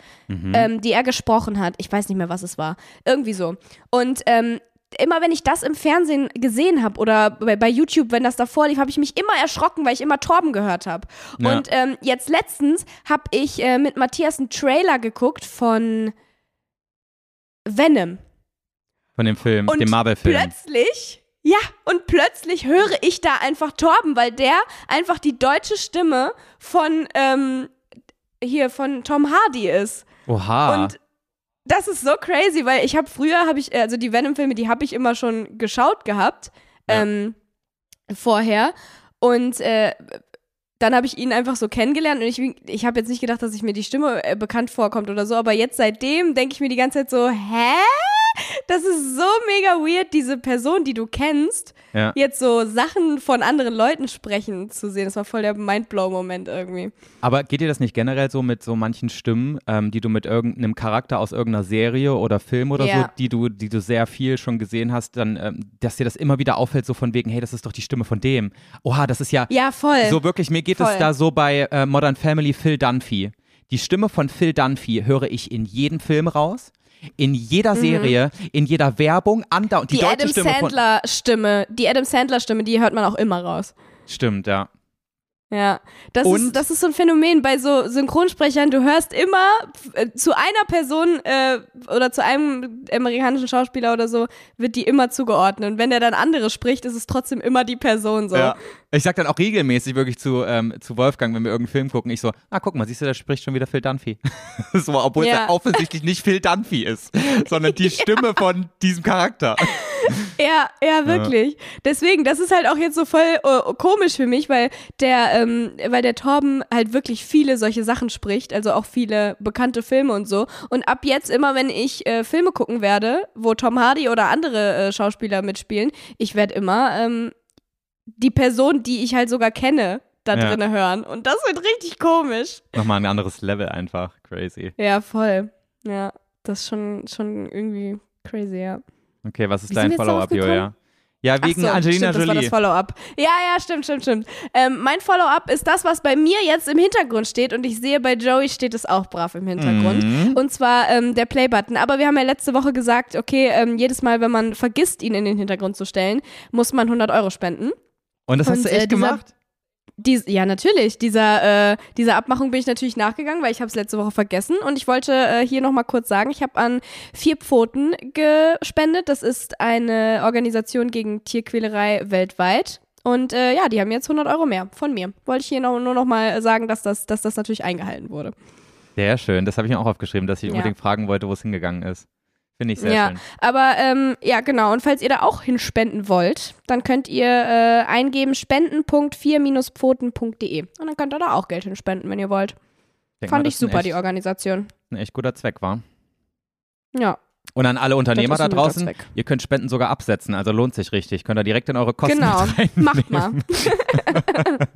ähm, die er gesprochen hat. Ich weiß nicht mehr, was es war. Irgendwie so. Und ähm, immer wenn ich das im Fernsehen gesehen habe oder bei, bei YouTube, wenn das davor lief, habe ich mich immer erschrocken, weil ich immer Torben gehört habe. Ja. Und ähm, jetzt letztens habe ich äh, mit Matthias einen Trailer geguckt von Venom. Von dem Film, Und dem Marvel-Film. plötzlich, ja, und plötzlich höre ich da einfach Torben, weil der einfach die deutsche Stimme von ähm, hier von Tom Hardy ist. Oha. Und das ist so crazy, weil ich habe früher, habe ich, also die Venom-Filme, die habe ich immer schon geschaut gehabt, Ja. ähm, vorher. Und äh, dann habe ich ihn einfach so kennengelernt und ich, ich habe jetzt nicht gedacht, dass ich mir die Stimme äh, bekannt vorkommt oder so, aber jetzt seitdem denke ich mir die ganze Zeit so, hä? Das ist so mega weird, diese Person, die du kennst, ja. jetzt so Sachen von anderen Leuten sprechen zu sehen. Das war voll der Mindblow-Moment irgendwie. Aber geht dir das nicht generell so mit so manchen Stimmen, ähm, die du mit irgendeinem Charakter aus irgendeiner Serie oder Film oder so, Ja. die du, die du sehr viel schon gesehen hast, dann, ähm, dass dir das immer wieder auffällt, so von wegen, hey, das ist doch die Stimme von dem. Oha, das ist ja, Ja, voll. so wirklich, mir geht es Voll. da so bei äh, Modern Family Phil Dunphy. Die Stimme von Phil Dunphy höre ich in jedem Film raus, in jeder Serie, in jeder Werbung, andauernd. Die, die deutsche Adam Stimme von. Sandler Stimme, die Adam Sandler Stimme, die hört man auch immer raus. Stimmt, ja. Ja, das Und- ist, das ist so ein Phänomen bei so Synchronsprechern. Du hörst immer äh, zu einer Person äh, oder zu einem amerikanischen Schauspieler oder so, wird die immer zugeordnet. Und wenn der dann andere spricht, ist es trotzdem immer die Person so. Ja. Ich sag dann auch regelmäßig wirklich zu, ähm, zu Wolfgang, wenn wir irgendeinen Film gucken, ich so, ah, guck mal, siehst du, da spricht schon wieder Phil Dunphy. [laughs] so, obwohl es Ja. ja offensichtlich nicht Phil Dunphy ist, sondern die [laughs] Stimme von diesem Charakter. [laughs] Ja, ja, wirklich. Deswegen, das ist halt auch jetzt so voll äh, komisch für mich, weil der, ähm, weil der Torben halt wirklich viele solche Sachen spricht, also auch viele bekannte Filme und so. Und ab jetzt immer, wenn ich äh, Filme gucken werde, wo Tom Hardy oder andere äh, Schauspieler mitspielen, ich werde immer ähm, die Person, die ich halt sogar kenne, da Ja. drinne hören. Und das wird richtig komisch. Nochmal ein anderes Level einfach. Crazy. Ja, voll. Ja, das ist schon, schon irgendwie crazy, ja. Okay, was ist Wie dein Follow-up? Julia? Ja, wegen so, Angelina stimmt, Das war das Jolie. Follow-up. Ja, ja, stimmt, stimmt, stimmt. Ähm, mein Follow-up ist das, was bei mir jetzt im Hintergrund steht und ich sehe, bei Joey steht es auch brav im Hintergrund. Mhm. Und zwar ähm, der Play-Button. Aber wir haben ja letzte Woche gesagt, okay, ähm, jedes Mal, wenn man vergisst, ihn in den Hintergrund zu stellen, muss man 100 Euro spenden. Und das hast Und, du äh, echt dieser- gemacht? Dies, ja, natürlich. Dieser, äh, dieser Abmachung bin ich natürlich nachgegangen, weil ich habe es letzte Woche vergessen. Und ich wollte äh, hier nochmal kurz sagen, ich habe an Vier Pfoten gespendet. Das ist eine Organisation gegen Tierquälerei weltweit. Und äh, ja, die haben jetzt 100 Euro mehr von mir. Wollte ich hier noch, nur nochmal sagen, dass das, dass das natürlich eingehalten wurde. Sehr schön. Das habe ich mir auch aufgeschrieben, dass ich Ja. unbedingt fragen wollte, wo es hingegangen ist. Finde ich sehr ja, schön. aber ähm, ja, genau. Und falls ihr da auch hinspenden wollt, dann könnt ihr äh, eingeben spenden.4-pfoten.de. Und dann könnt ihr da auch Geld hinspenden, wenn ihr wollt. Denk Fand mal, ich super, echt, die Organisation. ein echt guter Zweck war. Ja. Und an alle Unternehmer da draußen, ihr könnt Spenden sogar absetzen, also lohnt sich richtig. Könnt ihr direkt in eure Kosten Genau, [laughs] macht mal. [laughs]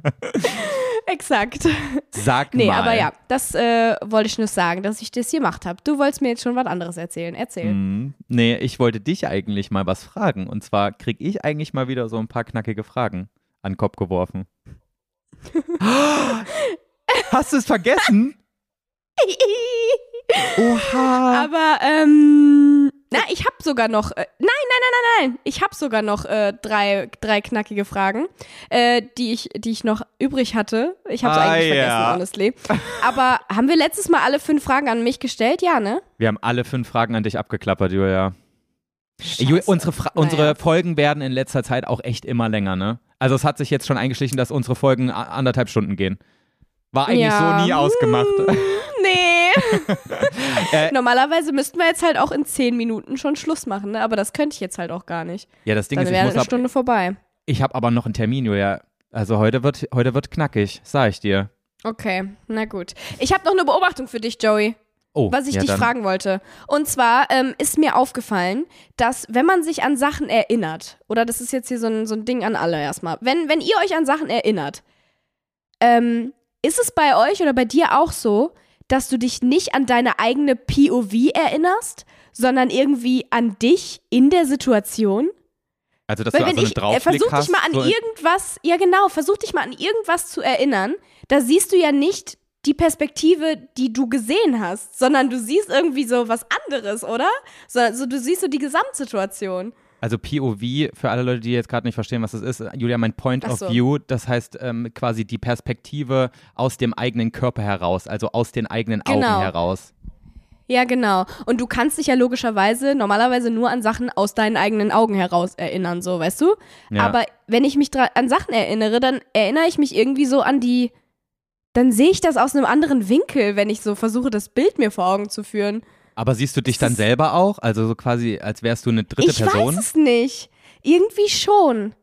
Exakt. Sag Nee, mal. aber ja, das äh, wollte ich nur sagen, dass ich das gemacht habe. Du wolltest mir jetzt schon was anderes erzählen. Erzähl. Hm, Nee, ich wollte dich eigentlich mal was fragen. Und zwar kriege ich eigentlich mal wieder so ein paar knackige Fragen an den Kopf geworfen. [laughs] Hast du es vergessen? Oha. Aber, ähm, na, ich habe sogar noch, äh, nein, nein, nein, nein, nein, ich habe sogar noch äh, drei, drei knackige Fragen, äh, die, ich, die ich noch übrig hatte. Ich habe es Ah, eigentlich ja. vergessen, honestly. Aber haben wir letztes Mal alle fünf Fragen an mich gestellt? Ja, ne? Wir haben alle fünf Fragen an dich abgeklappert, Julia. Scheiße. unsere, Fra Naja. unsere Folgen werden in letzter Zeit auch echt immer länger, ne? Also es hat sich jetzt schon eingeschlichen, dass unsere Folgen anderthalb Stunden gehen. War eigentlich Ja. so nie ausgemacht. [laughs] Nee. [laughs] Äh, [laughs] Normalerweise müssten wir jetzt halt auch in zehn Minuten schon Schluss machen, ne? aber das könnte ich jetzt halt auch gar nicht. ja, das Ding Dann ist, ich muss eine ab, Stunde vorbei. ich habe aber noch einen Termin, Julia. Also heute wird, heute wird knackig, sag ich dir. Okay, na gut. Ich habe noch eine Beobachtung für dich, Joey. Oh, was ich ja, dich dann. fragen wollte. Und zwar ähm, ist mir aufgefallen, dass wenn man sich an Sachen erinnert, oder das ist jetzt hier so ein, so ein Ding an alle erstmal, wenn, wenn ihr euch an Sachen erinnert, ähm, ist es bei euch oder bei dir auch so, dass du dich nicht an deine eigene POV erinnerst, sondern irgendwie an dich in der Situation? Also, dass Weil du wenn also einen äh, versuch hast. dich mal an so irgendwas, ja genau, versuch dich mal an irgendwas zu erinnern, da siehst du ja nicht die Perspektive, die du gesehen hast, sondern du siehst irgendwie so was anderes, oder? So, also du siehst so die Gesamtsituation. Also POV, für alle Leute, die jetzt gerade nicht verstehen, was das ist, Julia, mein Point Ach of so. View, das heißt ähm, quasi die Perspektive aus dem eigenen Körper heraus, also aus den eigenen Augen Genau. heraus. Ja, genau. Und du kannst dich ja logischerweise normalerweise nur an Sachen aus deinen eigenen Augen heraus erinnern, so, weißt du? Ja. Aber wenn ich mich an Sachen erinnere, dann erinnere ich mich irgendwie so an die. Dann sehe ich das aus einem anderen Winkel, wenn ich so versuche, das Bild mir vor Augen zu führen. Aber siehst du dich dann selber auch? Also so quasi, als wärst du eine dritte ich Person? weiß es nicht. Irgendwie schon.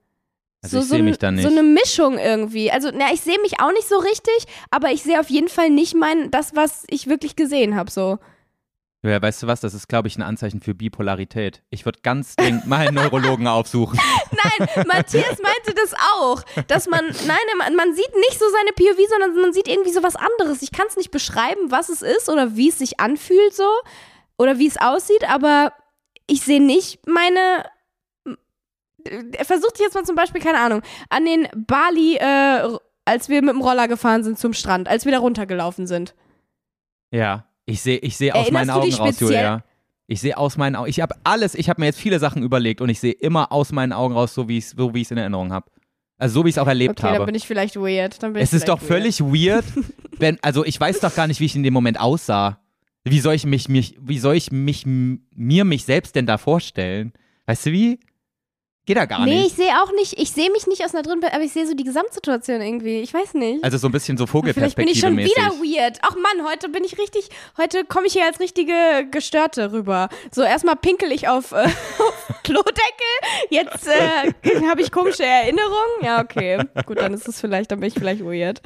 Also so, ich so sehe ein- mich dann nicht. So eine Mischung irgendwie. Also, na, ich sehe mich auch nicht so richtig, aber ich sehe auf jeden Fall nicht mein, das, was ich wirklich gesehen habe, so. Ja, weißt du was? Das ist, glaube ich, ein Anzeichen für Bipolarität. Ich würde ganz dringend mal einen Neurologen [laughs] aufsuchen. Nein, Matthias meinte das auch, dass man, nein, man, man sieht nicht so seine POV, sondern man sieht irgendwie so was anderes. Ich kann es nicht beschreiben, was es ist oder wie es sich anfühlt so oder wie es aussieht, aber ich sehe nicht meine. Er versucht jetzt mal zum Beispiel, keine Ahnung, an den Bali, äh, als wir mit dem Roller gefahren sind zum Strand, als wir da runtergelaufen sind. Ja, ich sehe ich seh aus Erinnerst meinen Augen raus, Julia. Ich sehe aus meinen Augen. Ich habe alles, ich habe mir jetzt viele Sachen überlegt und ich sehe immer aus meinen Augen raus, so wie ich es so wie ich's in Erinnerung habe. Also so wie ich es auch erlebt Okay, dann habe. bin ich vielleicht weird. Dann bin Es ist doch völlig weird, [laughs] wenn, also ich weiß doch gar nicht, wie ich in dem Moment aussah. Wie soll ich mich, mich wie soll ich mich, mir mich selbst denn da vorstellen? Weißt du wie? Geht da gar Nee, ich nicht. sehe auch nicht, ich sehe mich nicht aus einer drin, aber ich sehe so die Gesamtsituation irgendwie. Ich weiß nicht. Also so ein bisschen so Vielleicht bin ich Vogelperspektive schon wieder weird. Ach Mann, heute bin ich richtig, heute komme ich hier als richtige Gestörte rüber. So, erstmal pinkel ich auf, äh, [laughs] auf Klodeckel, jetzt äh, [laughs] habe ich komische Erinnerungen. Ja, okay. Gut, dann ist es vielleicht, dann bin ich vielleicht weird.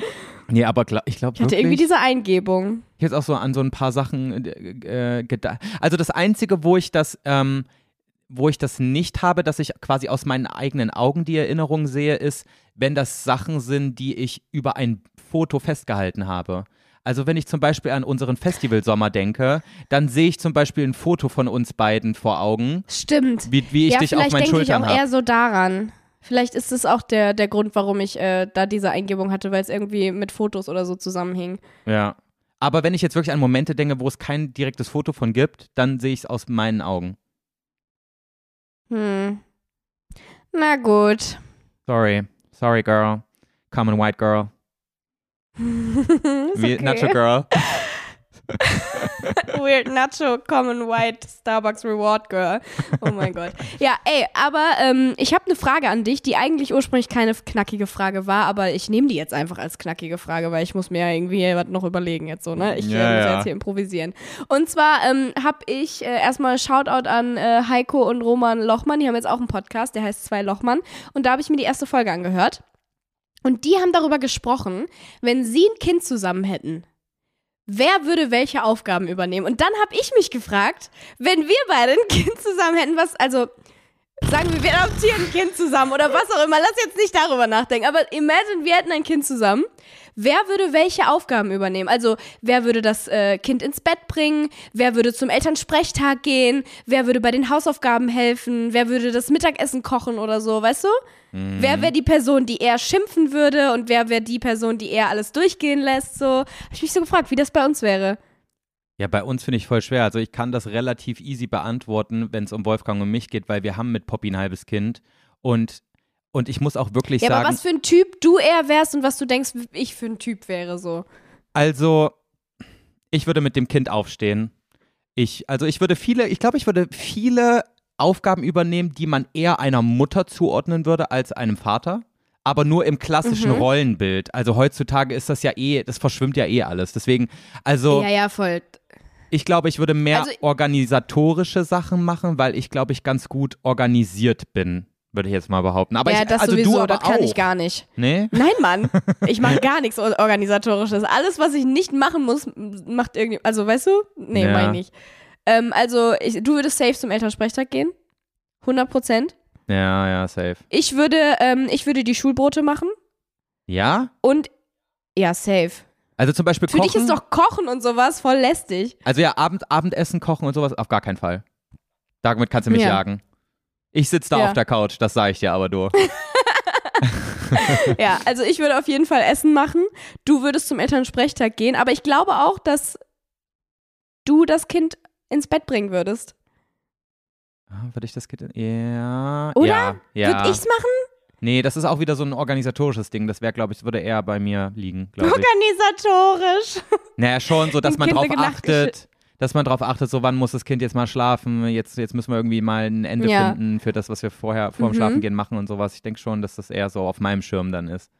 Nee, aber gla- ich glaube Ich hatte wirklich. irgendwie diese Eingebung. Ich jetzt auch so an so ein paar Sachen äh, äh, gedacht. Also das Einzige, wo ich das, ähm, wo ich das nicht habe, dass ich quasi aus meinen eigenen Augen die Erinnerung sehe, ist, wenn das Sachen sind, die ich über ein Foto festgehalten habe. Also wenn ich zum Beispiel an unseren Festivalsommer denke, dann sehe ich zum Beispiel ein Foto von uns beiden vor Augen, Stimmt. wie, wie ich ja, dich auf vielleicht meinen denke ich Schultern auch habe. eher so daran. Vielleicht ist es auch der, der Grund, warum ich äh, da diese Eingebung hatte, weil es irgendwie mit Fotos oder so zusammenhing. Ja. Aber wenn ich jetzt wirklich an Momente denke, wo es kein direktes Foto von gibt, dann sehe ich es aus meinen Augen. Hm. Na gut. Sorry. Sorry, girl. Common white girl. [laughs] Okay. Nacho Girl. [laughs] [laughs] Weird Nacho Common White Starbucks Reward Girl. Oh mein Gott. Ja, ey, aber ähm, ich habe eine Frage an dich, die eigentlich ursprünglich keine knackige Frage war, aber ich nehme die jetzt einfach als knackige Frage, weil ich muss mir ja irgendwie was noch überlegen jetzt so, ne? Ich Ja, äh, muss ja. jetzt hier improvisieren. Und zwar ähm, habe ich äh, erstmal Shoutout an äh, Heiko und Roman Lochmann, die haben jetzt auch einen Podcast, der heißt Zwei Lochmann und da habe ich mir die erste Folge angehört. Und die haben darüber gesprochen, wenn sie ein Kind zusammen hätten, wer würde welche Aufgaben übernehmen? Und dann habe ich mich gefragt, wenn wir beide ein Kind zusammen hätten, was, also sagen wir, wir adoptieren ein Kind zusammen oder was auch immer, lass jetzt nicht darüber nachdenken, aber imagine, wir hätten ein Kind zusammen. Wer würde welche Aufgaben übernehmen? Also, wer würde das äh, Kind ins Bett bringen? Wer würde zum Elternsprechtag gehen? Wer würde bei den Hausaufgaben helfen? Wer würde das Mittagessen kochen oder so, weißt du? Wer wäre die Person, die eher schimpfen würde und wer wäre die Person, die eher alles durchgehen lässt? So, habe ich mich so gefragt, wie das bei uns wäre. Ja, bei uns finde ich voll schwer. Also ich kann das relativ easy beantworten, wenn es um Wolfgang und mich geht, weil wir haben mit Poppy ein halbes Kind. Und, und ich muss auch wirklich Ja, sagen, aber was für ein Typ du eher wärst und was du denkst, ich für ein Typ wäre so. also ich würde mit dem Kind aufstehen. Ich, also ich würde viele, ich glaube, ich würde viele Aufgaben übernehmen, die man eher einer Mutter zuordnen würde als einem Vater. Aber nur im klassischen Mhm. Rollenbild. Also heutzutage ist das ja eh, das verschwimmt ja eh alles. Deswegen, also Ja, ja, voll. Ich glaube, ich würde mehr Also- organisatorische Sachen machen, weil ich glaube, ich ganz gut organisiert bin, würde ich jetzt mal behaupten. Aber ja, ich, das also sowieso, du aber das kann auch. ich gar nicht. Nee? Nein, Mann. [laughs] Ich mache gar nichts Organisatorisches. Alles, was ich nicht machen muss, macht irgendwie. Also, weißt du? Nee, Ja. meine ich nicht. Ähm, also, ich, du würdest safe zum Elternsprechtag gehen. 100 Prozent. Ja, ja, safe. Ich würde, ähm, ich würde die Schulbrote machen. Ja? Und ja, safe. Also zum Beispiel Für kochen. dich ist doch Kochen und sowas voll lästig. also ja, Abend, Abendessen, Kochen und sowas auf gar keinen Fall. Damit kannst du mich Ja. jagen. Ich sitze da Ja. auf der Couch, das sage ich dir aber du. [laughs] [laughs] Ja, also ich würde auf jeden Fall Essen machen. Du würdest zum Elternsprechtag gehen, aber ich glaube auch, dass du das Kind ins Bett bringen würdest. Ah, Würde ich das Kind. Ja. Oder? Ja. ja. Würde ich's machen? Nee, das ist auch wieder so ein organisatorisches Ding. Das wäre, glaube ich, würde eher bei mir liegen. Organisatorisch. Naja, schon so, dass man Kind drauf achtet, dass man drauf achtet, so wann muss das Kind jetzt mal schlafen, jetzt, jetzt müssen wir irgendwie mal ein Ende Ja. finden für das, was wir vorher vor dem Mhm. Schlafengehen machen und sowas. Ich denke schon, dass das eher so auf meinem Schirm dann ist.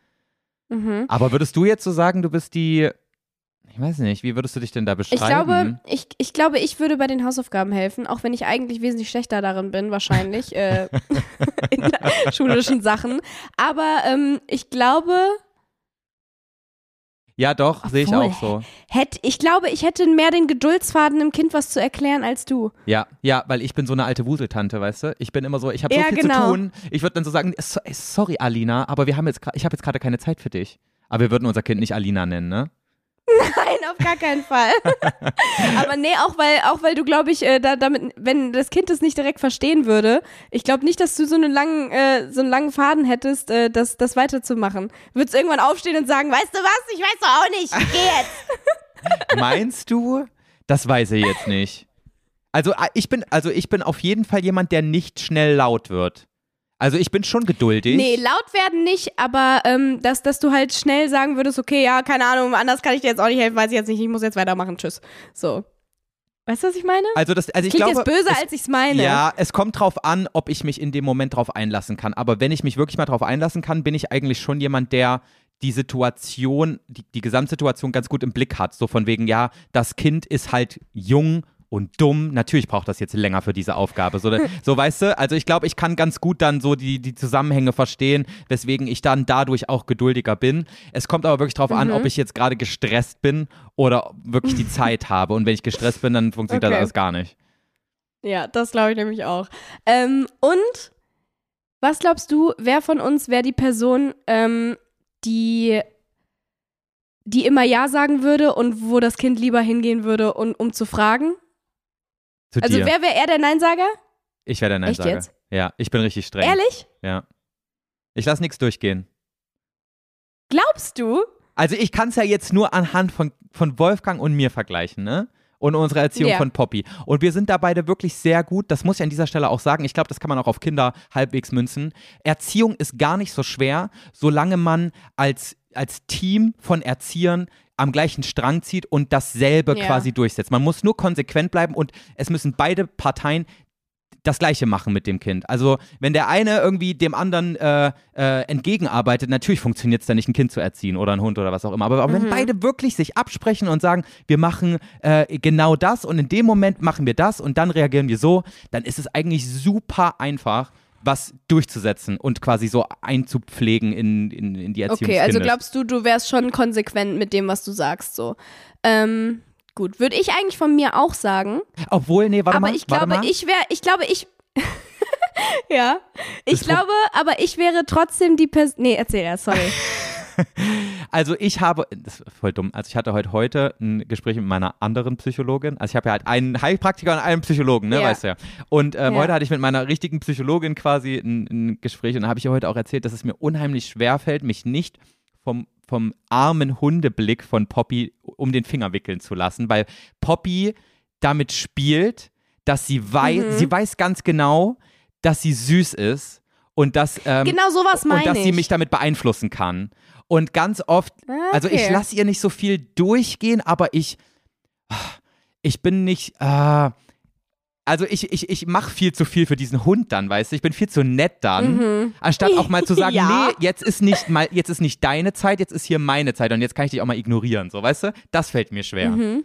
Mhm. Aber würdest du jetzt so sagen, du bist die, ich weiß nicht, wie würdest du dich denn da beschreiben? Ich glaube, ich, ich glaube, ich würde bei den Hausaufgaben helfen, auch wenn ich eigentlich wesentlich schlechter darin bin, wahrscheinlich, äh, [laughs] in schulischen Sachen. Aber ähm, ich glaube, ja, doch, sehe ich auch so. hätt, ich glaube, ich hätte mehr den Geduldsfaden, dem Kind was zu erklären als du. Ja, ja, weil ich bin so eine alte Wuseltante, weißt du? Ich bin immer so, ich habe so Ja, viel genau. zu tun. Ich würde dann so sagen, sorry Alina, aber wir haben jetzt, ich habe jetzt gerade keine Zeit für dich. Aber wir würden unser Kind nicht Alina nennen, ne? [laughs] Nein, auf gar keinen Fall. [laughs] Aber nee, auch weil, auch weil du, glaube ich, äh, da, damit, wenn das Kind es nicht direkt verstehen würde, ich glaube nicht, dass du so einen langen, äh, so einen langen Faden hättest, äh, das, das weiterzumachen. Du würdest irgendwann aufstehen und sagen, weißt du was, ich weiß doch auch nicht, ich geh jetzt. [laughs] Meinst du? Das weiß ich jetzt nicht. Also äh, ich bin, also ich bin auf jeden Fall jemand, der nicht schnell laut wird. Also ich bin schon geduldig. Nee, laut werden nicht, aber ähm, dass, dass du halt schnell sagen würdest, okay, ja, keine Ahnung, anders kann ich dir jetzt auch nicht helfen, weiß ich jetzt nicht, ich muss jetzt weitermachen, tschüss. So. Weißt du, was ich meine? Also das, also ich Klingt glaube, jetzt böse, es, als ich's meine. Ja, es kommt drauf an, ob ich mich in dem Moment drauf einlassen kann. Aber wenn ich mich wirklich mal drauf einlassen kann, bin ich eigentlich schon jemand, der die Situation, die, die Gesamtsituation ganz gut im Blick hat. So von wegen, ja, das Kind ist halt jung und dumm. Natürlich braucht das jetzt länger für diese Aufgabe. So, so [laughs] weißt du, also ich glaube, ich kann ganz gut dann so die, die Zusammenhänge verstehen, weswegen ich dann dadurch auch geduldiger bin. Es kommt aber wirklich drauf an, Mhm. ob ich jetzt gerade gestresst bin oder wirklich die [laughs] Zeit habe. Und wenn ich gestresst bin, dann funktioniert das Okay. alles gar nicht. Ja, das glaube ich nämlich auch. Ähm, und was glaubst du, wer von uns wäre die Person, ähm, die, die immer Ja sagen würde und wo das Kind lieber hingehen würde, um, um zu fragen? Zu Also dir. wer wäre er der Neinsager? Ich werde der Echt Neinsager. jetzt? Ja, ich bin richtig streng. Ehrlich? Ja. Ich lasse nichts durchgehen. Glaubst du? Also ich kann es ja jetzt nur anhand von, von Wolfgang und mir vergleichen, ne? Und unserer Erziehung Ja. von Poppy. Und wir sind da beide wirklich sehr gut. Das muss ich an dieser Stelle auch sagen. Ich glaube, das kann man auch auf Kinder halbwegs münzen. Erziehung ist gar nicht so schwer, solange man als, als Team von Erziehern am gleichen Strang zieht und dasselbe Ja. quasi durchsetzt. Man muss nur konsequent bleiben und es müssen beide Parteien das Gleiche machen mit dem Kind. Also wenn der eine irgendwie dem anderen äh, äh, entgegenarbeitet, natürlich funktioniert es dann nicht, ein Kind zu erziehen oder ein Hund oder was auch immer. Aber, aber wenn beide wirklich sich absprechen und sagen, wir machen äh, genau das und in dem Moment machen wir das und dann reagieren wir so, dann ist es eigentlich super einfach, was durchzusetzen und quasi so einzupflegen in, in, in die Erziehung Okay, also glaubst du, du wärst schon konsequent mit dem, was du sagst, so. Ähm, gut, würde ich eigentlich von mir auch sagen. Obwohl, nee, warte aber mal. ich warte glaube, ich wäre, ich glaube, ich. [laughs] ja. Ich Das glaube, aber ich wäre trotzdem die Person. Nee, erzähl erst, sorry. [laughs] [laughs] Also ich habe, das ist voll dumm, also ich hatte heute, heute ein Gespräch mit meiner anderen Psychologin. Also ich habe ja halt einen Heilpraktiker und einen Psychologen, ne, Ja. weißt du ja. Und ähm, Ja. heute hatte ich mit meiner richtigen Psychologin quasi ein, ein Gespräch und habe ich ihr heute auch erzählt, dass es mir unheimlich schwer fällt, mich nicht vom, vom armen Hundeblick von Poppy um den Finger wickeln zu lassen, weil Poppy damit spielt, dass sie weiß, Mhm. sie weiß ganz genau, dass sie süß ist und dass, ähm, genau sowas und meine dass ich. sie mich damit beeinflussen kann. Und ganz oft Ah, also ich okay. lasse ihr nicht so viel durchgehen, aber ich, ich bin nicht, äh, also ich, ich, ich mache viel zu viel für diesen Hund dann, weißt du, ich bin viel zu nett dann, Mhm. anstatt auch mal [laughs] zu sagen, Ja. nee, jetzt ist nicht mal, jetzt ist nicht deine Zeit, jetzt ist hier meine Zeit und jetzt kann ich dich auch mal ignorieren, so, weißt du, das fällt mir schwer. Mhm.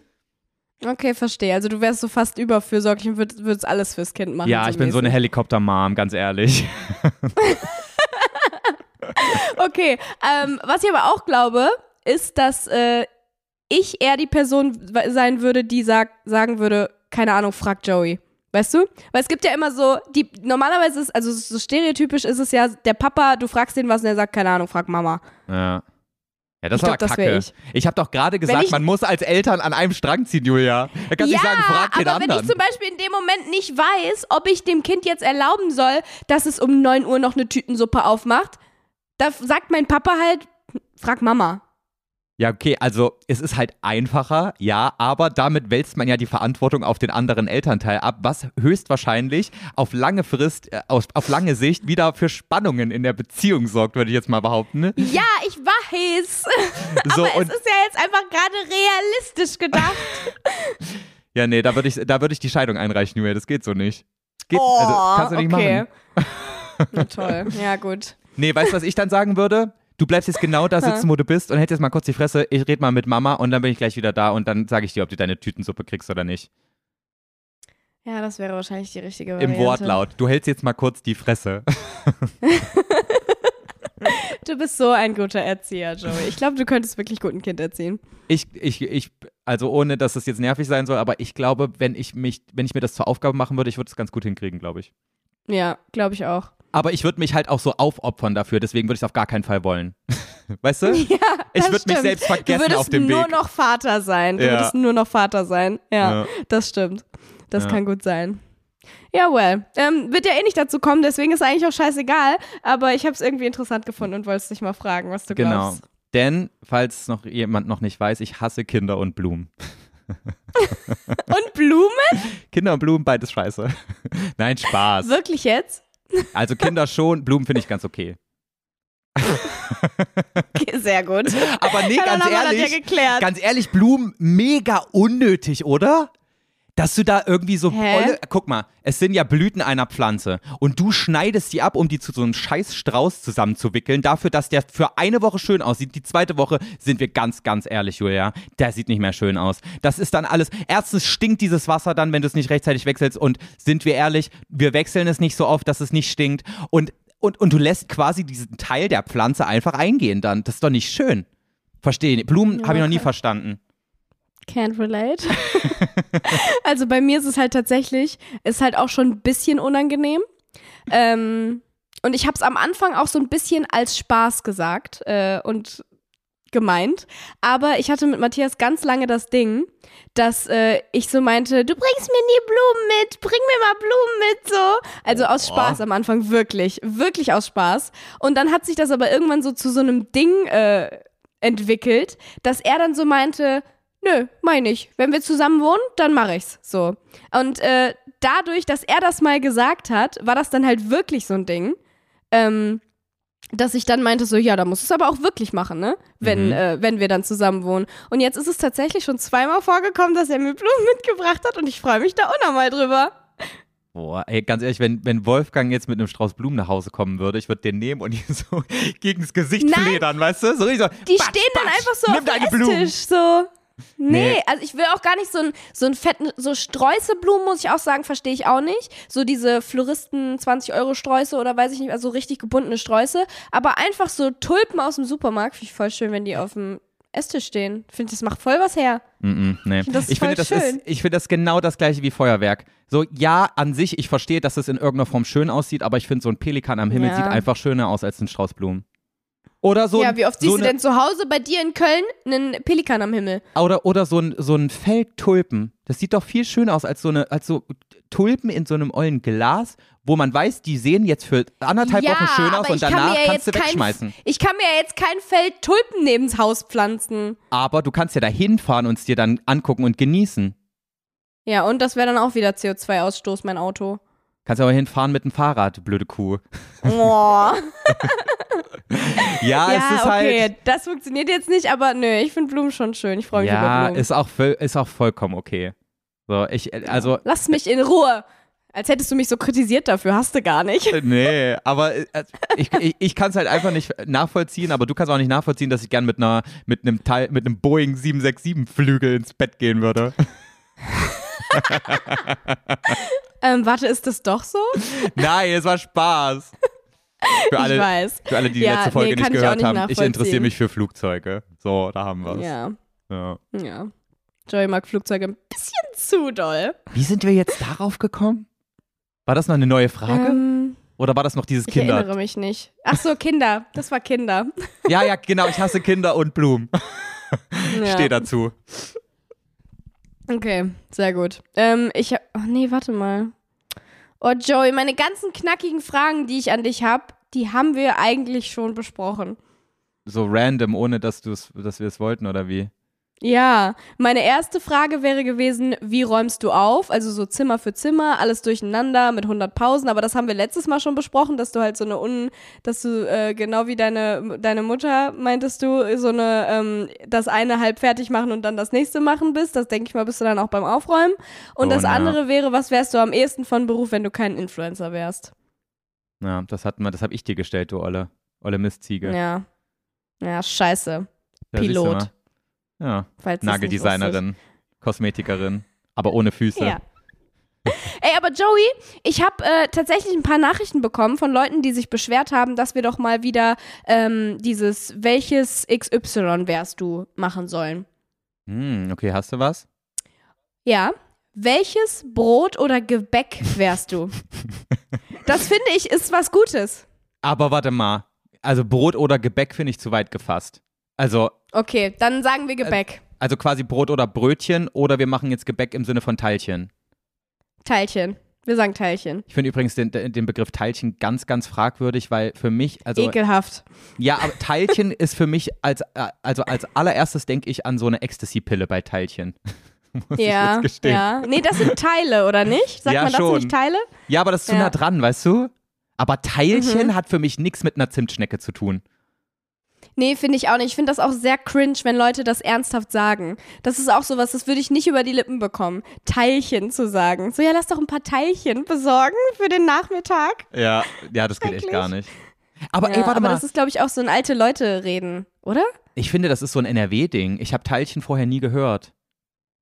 Okay, verstehe. Also du wärst so fast überfürsorglich und würdest, würdest alles fürs Kind machen. Ja, ich bin so eine. Helikopter-Mom, ganz ehrlich. [laughs] Okay, ähm, was ich aber auch glaube, ist, dass äh, ich eher die Person sein würde, die sag, sagen würde, keine Ahnung, frag Joey. Weißt du? Weil es gibt ja immer so, die normalerweise ist, also so stereotypisch ist es ja, der Papa, du fragst den was und er sagt, keine Ahnung, frag Mama. Ja. Ja, das Ich aber glaub, das kacke. wär Ich, ich. habe doch gerade gesagt, man muss als Eltern an einem Strang ziehen, Julia. Da kannst ja, nicht sagen, frag den aber wenn anderen. ich zum Beispiel in dem Moment nicht weiß, ob ich dem Kind jetzt erlauben soll, dass es um 9 Uhr noch eine Tütensuppe aufmacht, da sagt mein Papa halt, frag Mama. Ja, okay, also es ist halt einfacher, ja, aber damit wälzt man ja die Verantwortung auf den anderen Elternteil ab, was höchstwahrscheinlich auf lange Frist, äh, auf, auf lange Sicht wieder für Spannungen in der Beziehung sorgt, würde ich jetzt mal behaupten. Ne? Ja, ich weiß. So, aber es ist ja jetzt einfach gerade realistisch gedacht. [laughs] ja, nee, da würde ich, da würde ich die Scheidung einreichen, Julia, das geht so nicht. Geht, oh, also, kannst du nicht okay. machen. [laughs] Na toll. Ja, gut. Nee, weißt du, was ich dann sagen würde? Du bleibst jetzt genau da [laughs] sitzen, wo du bist und hältst jetzt mal kurz die Fresse, ich rede mal mit Mama und dann bin ich gleich wieder da und dann sage ich dir, ob du deine Tütensuppe kriegst oder nicht. Ja, das wäre wahrscheinlich die richtige Im Variante. Wortlaut. Du hältst jetzt mal kurz die Fresse. [laughs] Du bist so ein guter Erzieher, Joey. Ich glaube, du könntest wirklich gut ein Kind erziehen. Ich, ich, ich, also ohne, dass es jetzt nervig sein soll, aber ich glaube, wenn ich mich, wenn ich mir das zur Aufgabe machen würde, ich würde es ganz gut hinkriegen, glaube ich. Ja, glaube ich auch. Aber ich würde mich halt auch so aufopfern dafür, deswegen würde ich es auf gar keinen Fall wollen. [laughs] Weißt du? [laughs] Ja, ich würde mich selbst Du vergessen würdest auf dem nur Weg. noch Vater sein. Du Ja. würdest nur noch Vater sein. Ja, Ja. das stimmt. Das Ja. kann gut sein. Ja, well. Ähm, wird ja eh nicht dazu kommen, deswegen ist eigentlich auch scheißegal. Aber ich habe es irgendwie interessant gefunden und wollte dich mal fragen, was du Genau. glaubst. Denn, falls noch jemand noch nicht weiß, ich hasse Kinder und Blumen. [laughs] Und Blumen? Kinder und Blumen, beides scheiße. [laughs] Nein, Spaß. Wirklich jetzt? Also Kinder schon, Blumen finde ich ganz okay. [laughs] Okay, sehr gut. Aber nee, ganz ehrlich, ja ganz ehrlich, Blumen mega unnötig, oder? Dass du da irgendwie so Hä? volle, guck mal, es sind ja Blüten einer Pflanze und du schneidest die ab, um die zu so einem scheiß Strauß zusammenzuwickeln, dafür, dass der für eine Woche schön aussieht. Die zweite Woche sind wir ganz, ganz ehrlich, Julia, der sieht nicht mehr schön aus. Das ist dann alles, erstens stinkt dieses Wasser dann, wenn du es nicht rechtzeitig wechselst und sind wir ehrlich, wir wechseln es nicht so oft, dass es nicht stinkt und, und, und du lässt quasi diesen Teil der Pflanze einfach eingehen dann. Das ist doch nicht schön. Verstehe nicht. Blumen Ja, habe ich noch nie verstanden. Can't relate. [laughs] also bei mir ist es halt tatsächlich, ist halt auch schon ein bisschen unangenehm. Ähm, und ich habe es am Anfang auch so ein bisschen als Spaß gesagt äh, und gemeint. Aber ich hatte mit Matthias ganz lange das Ding, dass äh, ich so meinte, du bringst mir nie Blumen mit, bring mir mal Blumen mit, so. Also aus. Spaß am Anfang, wirklich, wirklich aus Spaß. Und dann hat sich das aber irgendwann so zu so einem Ding äh, entwickelt, dass er dann so meinte, nö, meine ich. Wenn wir zusammen wohnen, dann mache ich's. So. Und äh, dadurch, dass er das mal gesagt hat, war das dann halt wirklich so ein Ding. Ähm, dass ich dann meinte, so, ja, da muss es aber auch wirklich machen, ne? Wenn, Mhm. äh, wenn wir dann zusammen wohnen. Und jetzt ist es tatsächlich schon zweimal vorgekommen, dass er mir Blumen [laughs] mitgebracht hat und ich freue mich da unnormal drüber. Boah, ey, ganz ehrlich, wenn, wenn Wolfgang jetzt mit einem Strauß Blumen nach Hause kommen würde, ich würde den nehmen und [laughs] ihn so gegen das Gesicht Nein. fledern, weißt du? So, so, Die batsch, stehen dann batsch, einfach so auf dem. Esstisch, so. Nee, Nee. also ich will auch gar nicht so ein, so ein fetten, so Streuseblumen, muss ich auch sagen, verstehe ich auch nicht. So diese Floristen 20 Euro Sträuße oder weiß ich nicht, also richtig gebundene Sträuße. Aber einfach so Tulpen aus dem Supermarkt, finde ich voll schön, wenn die auf dem Esstisch stehen. Finde, das macht voll was her. Mm -mm, nee. Das ich finde, das ist, ich finde das genau das gleiche wie Feuerwerk. So, ja, an sich, ich verstehe, dass es in irgendeiner Form schön aussieht, aber ich finde, so ein Pelikan am Himmel Ja. sieht einfach schöner aus als ein Strauß Blumen. Oder so, ja, wie oft so siehst du denn zu Hause bei dir in Köln einen Pelikan am Himmel? Oder, oder so ein, so ein Feld Tulpen. Das sieht doch viel schöner aus als so eine, als so Tulpen in so einem ollen Glas, wo man weiß, die sehen jetzt für anderthalb ja, Wochen schön aus und kann danach ja kannst du jetzt kein- wegschmeißen. Ich kann mir ja jetzt kein Feld Tulpen nebens Haus pflanzen. Aber du kannst ja da hinfahren und es dir dann angucken und genießen. Ja, und das wäre dann auch wieder CO2-Ausstoß, mein Auto. Kannst aber hinfahren mit dem Fahrrad, blöde Kuh. Oh. Ja, [laughs] ja, es ist okay, halt. das funktioniert jetzt nicht, aber nö, ich finde Blumen schon schön. Ich freue mich über Ja, Blumen. ist auch, ist auch vollkommen okay. So, ich, äh, also, Lass mich in Ruhe. Als hättest du mich so kritisiert dafür, hast du gar nicht. äh, nee, aber äh, ich, ich, ich kann es halt einfach nicht nachvollziehen, aber du kannst auch nicht nachvollziehen, dass ich gern mit einer, mit einem Teil, mit einem Boeing 767 Flügel ins Bett gehen würde. [laughs] Ähm, warte, ist das doch so? [laughs] Nein, es war Spaß. Für alle, ich weiß. für alle die die Ja, letzte Folge nee, nicht ich gehört nicht haben, ich interessiere mich für Flugzeuge. So, da haben wir es. Ja, Ja. ja. Joey mag Flugzeuge ein bisschen zu doll. Wie sind wir jetzt darauf gekommen? War das noch eine neue Frage? Ähm, Oder war das noch dieses Ich Kinder? erinnere mich nicht. Ach so, Kinder. Das war Kinder. Ja, ja, genau. Ich hasse Kinder und Blumen. Ja. Steh dazu. Okay, sehr gut. Ähm, ich hab, oh nee, warte mal. Oh Joey, meine ganzen knackigen Fragen, die ich an dich habe, die haben wir eigentlich schon besprochen. So random, ohne dass, dass wir es wollten, oder wie? Ja, meine erste Frage wäre gewesen, wie räumst du auf? Also so Zimmer für Zimmer, alles durcheinander mit 100 Pausen, aber das haben wir letztes Mal schon besprochen, dass du halt so eine un, dass du äh, genau wie deine deine Mutter meintest du so eine ähm, das eine halb fertig machen und dann das nächste machen bist. Das denke ich mal, bist du dann auch beim Aufräumen. Und Oh, das na. andere wäre, was wärst du am ehesten von Beruf, wenn du kein Influencer wärst? Ja, das hat man, das habe ich dir gestellt, du Olle. Olle Mistziege. Ja, ja, scheiße. Pilot. Ja, Nageldesignerin, Kosmetikerin, aber ohne Füße. Ja. [laughs] Ey, aber Joey, ich habe äh, tatsächlich ein paar Nachrichten bekommen von Leuten, die sich beschwert haben, dass wir doch mal wieder ähm, dieses welches XY wärst du machen sollen. Hm, okay, hast du was? Ja. Welches Brot oder Gebäck wärst du? [laughs] das finde ich ist was Gutes. Aber warte mal. Also Brot oder Gebäck finde ich zu weit gefasst. Also, Okay, dann sagen wir Gebäck. also quasi Brot oder Brötchen oder wir machen jetzt Gebäck im Sinne von Teilchen. Teilchen. Wir sagen Teilchen. Ich finde übrigens den, den Begriff Teilchen ganz, ganz fragwürdig, weil für mich, also Ekelhaft. ja, aber Teilchen ist für mich als, äh, also als allererstes denke ich an so eine Ecstasy-Pille bei Teilchen. [laughs] Muss ich Ja, jetzt gestehen. ja. Nee, das sind Teile, oder nicht? Sagt Ja, man dazu schon. nicht Teile? Ja, aber das ist zu Ja. nah dran, weißt du? Aber Teilchen Mhm. hat für mich nichts mit einer Zimtschnecke zu tun. Nee, finde ich auch nicht. Ich finde das auch sehr cringe, wenn Leute das ernsthaft sagen. Das ist auch sowas, das würde ich nicht über die Lippen bekommen. Teilchen zu sagen. So, ja, lass doch ein paar Teilchen besorgen für den Nachmittag. Ja, ja, das geht echt gar nicht. Aber ja, ey, warte aber mal. das ist, glaube ich, auch so ein alte Leute reden, oder? Ich finde, das ist so ein NRW-Ding. Ich habe Teilchen vorher nie gehört.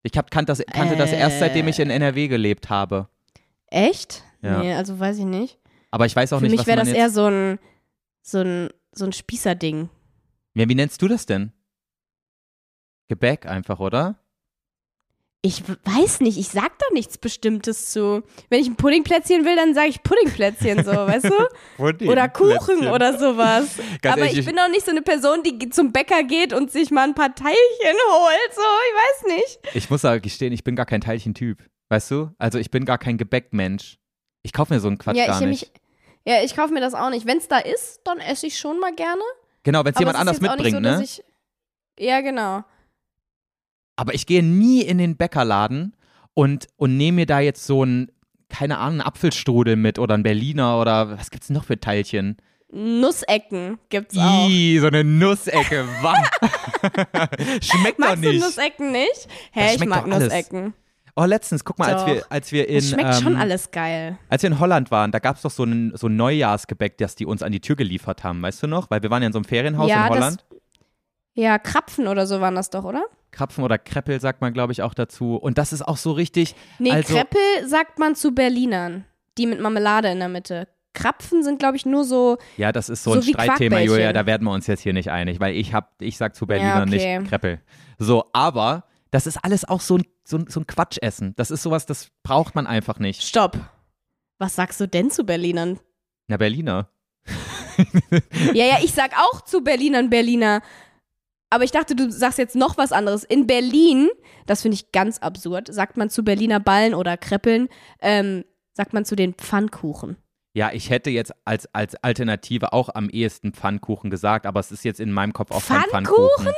Ich hab, kannt das, kannte das erst, seitdem ich in NRW gelebt habe. Echt? Ja. Nee, also weiß ich nicht. Aber ich weiß auch Für nicht, mich was wäre man das jetzt... eher so ein, so ein, so ein Spießerding. Ja, wie nennst du das denn? Gebäck einfach, oder? Ich weiß nicht, ich sag da nichts Bestimmtes zu. Wenn ich ein Puddingplätzchen will, dann sage ich Puddingplätzchen so, weißt du? [laughs] Oder Kuchen oder sowas. [laughs] Ganz Aber ehrlich, ich bin auch nicht so eine Person, die zum Bäcker geht und sich mal ein paar Teilchen holt. So, ich weiß nicht. Ich muss aber gestehen, ich bin gar kein Teilchen-Typ. Weißt du? Also ich bin gar kein Gebäckmensch. Ich kaufe mir so einen Quatsch ja, gar ich nicht. mich. Ja, ich kaufe mir das auch nicht. Wenn es da ist, dann esse ich schon mal gerne. Genau, wenn es jemand anders mitbringt, nicht so, ne? ich, Ja, genau. Aber ich gehe nie in den Bäckerladen und, und nehme mir da jetzt so ein, keine Ahnung, einen Apfelstrudel mit oder ein Berliner oder was gibt's noch für Teilchen? Nussecken gibt's auch. Ih, so eine Nussecke. Was? [laughs] Schmeckt doch Magst du nicht. Nussecken nicht? Hä, ich mag. Nussecken. Oh, letztens, guck mal, als wir, als wir in Das schmeckt ähm, schon alles geil. als wir in Holland waren, da gab es doch so ein, so ein Neujahrsgebäck, das die uns an die Tür geliefert haben, weißt du noch? Weil wir waren ja in so einem Ferienhaus Ja, in das- Holland. Ja, Krapfen oder so waren das doch, oder? Krapfen oder Kreppel sagt man, glaube ich, auch dazu. Und das ist auch so richtig. Nee, also, Kreppel sagt man zu Berlinern. Die mit Marmelade in der Mitte. Krapfen sind, glaube ich, nur so. Ja, das ist so, So ein Streitthema. Julia. Da werden wir uns jetzt hier nicht einig, weil ich hab, ich sag zu Berliner Ja, okay. nicht Kreppel. So, aber das ist alles auch so ein, so, ein, so ein Quatschessen. Das ist sowas, das braucht man einfach nicht. Stopp. Was sagst du denn zu Berlinern? Na, Berliner. ja, ja, ich sag auch zu Berlinern Berliner. Aber ich dachte, du sagst jetzt noch was anderes. In Berlin, das finde ich ganz absurd, sagt man zu Berliner Ballen oder Kreppeln, ähm, sagt man zu den Pfannkuchen. Ja, ich hätte jetzt als, als Alternative auch am ehesten Pfannkuchen gesagt, aber es ist jetzt in meinem Kopf auch kein Pfannkuchen?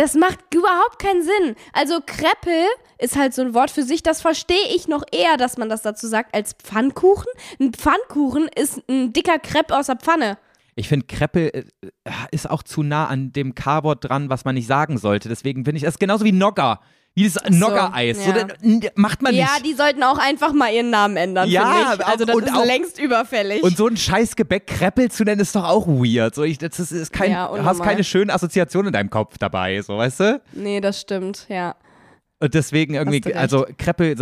Das macht überhaupt keinen Sinn. Also Kreppel ist halt so ein Wort für sich, das verstehe ich noch eher, dass man das dazu sagt, als Pfannkuchen. Ein Pfannkuchen ist ein dicker Crepe aus der Pfanne. Ich finde, Kreppel äh, ist auch zu nah an dem K-Wort dran, was man nicht sagen sollte. Deswegen finde ich, das genauso wie Nogger. Nogger-Eis. So, ja. n- macht man Ja, nicht. die sollten auch einfach mal ihren Namen ändern, Ja. Also das und ist auch- längst überfällig. Und so ein scheiß Gebäck Kreppel zu nennen, ist doch auch weird. So, ich, das ist, ist kein, Ja, hast keine schönen Assoziationen in deinem Kopf dabei, so, weißt du? nee, das stimmt, ja. Und deswegen irgendwie, also Kreppel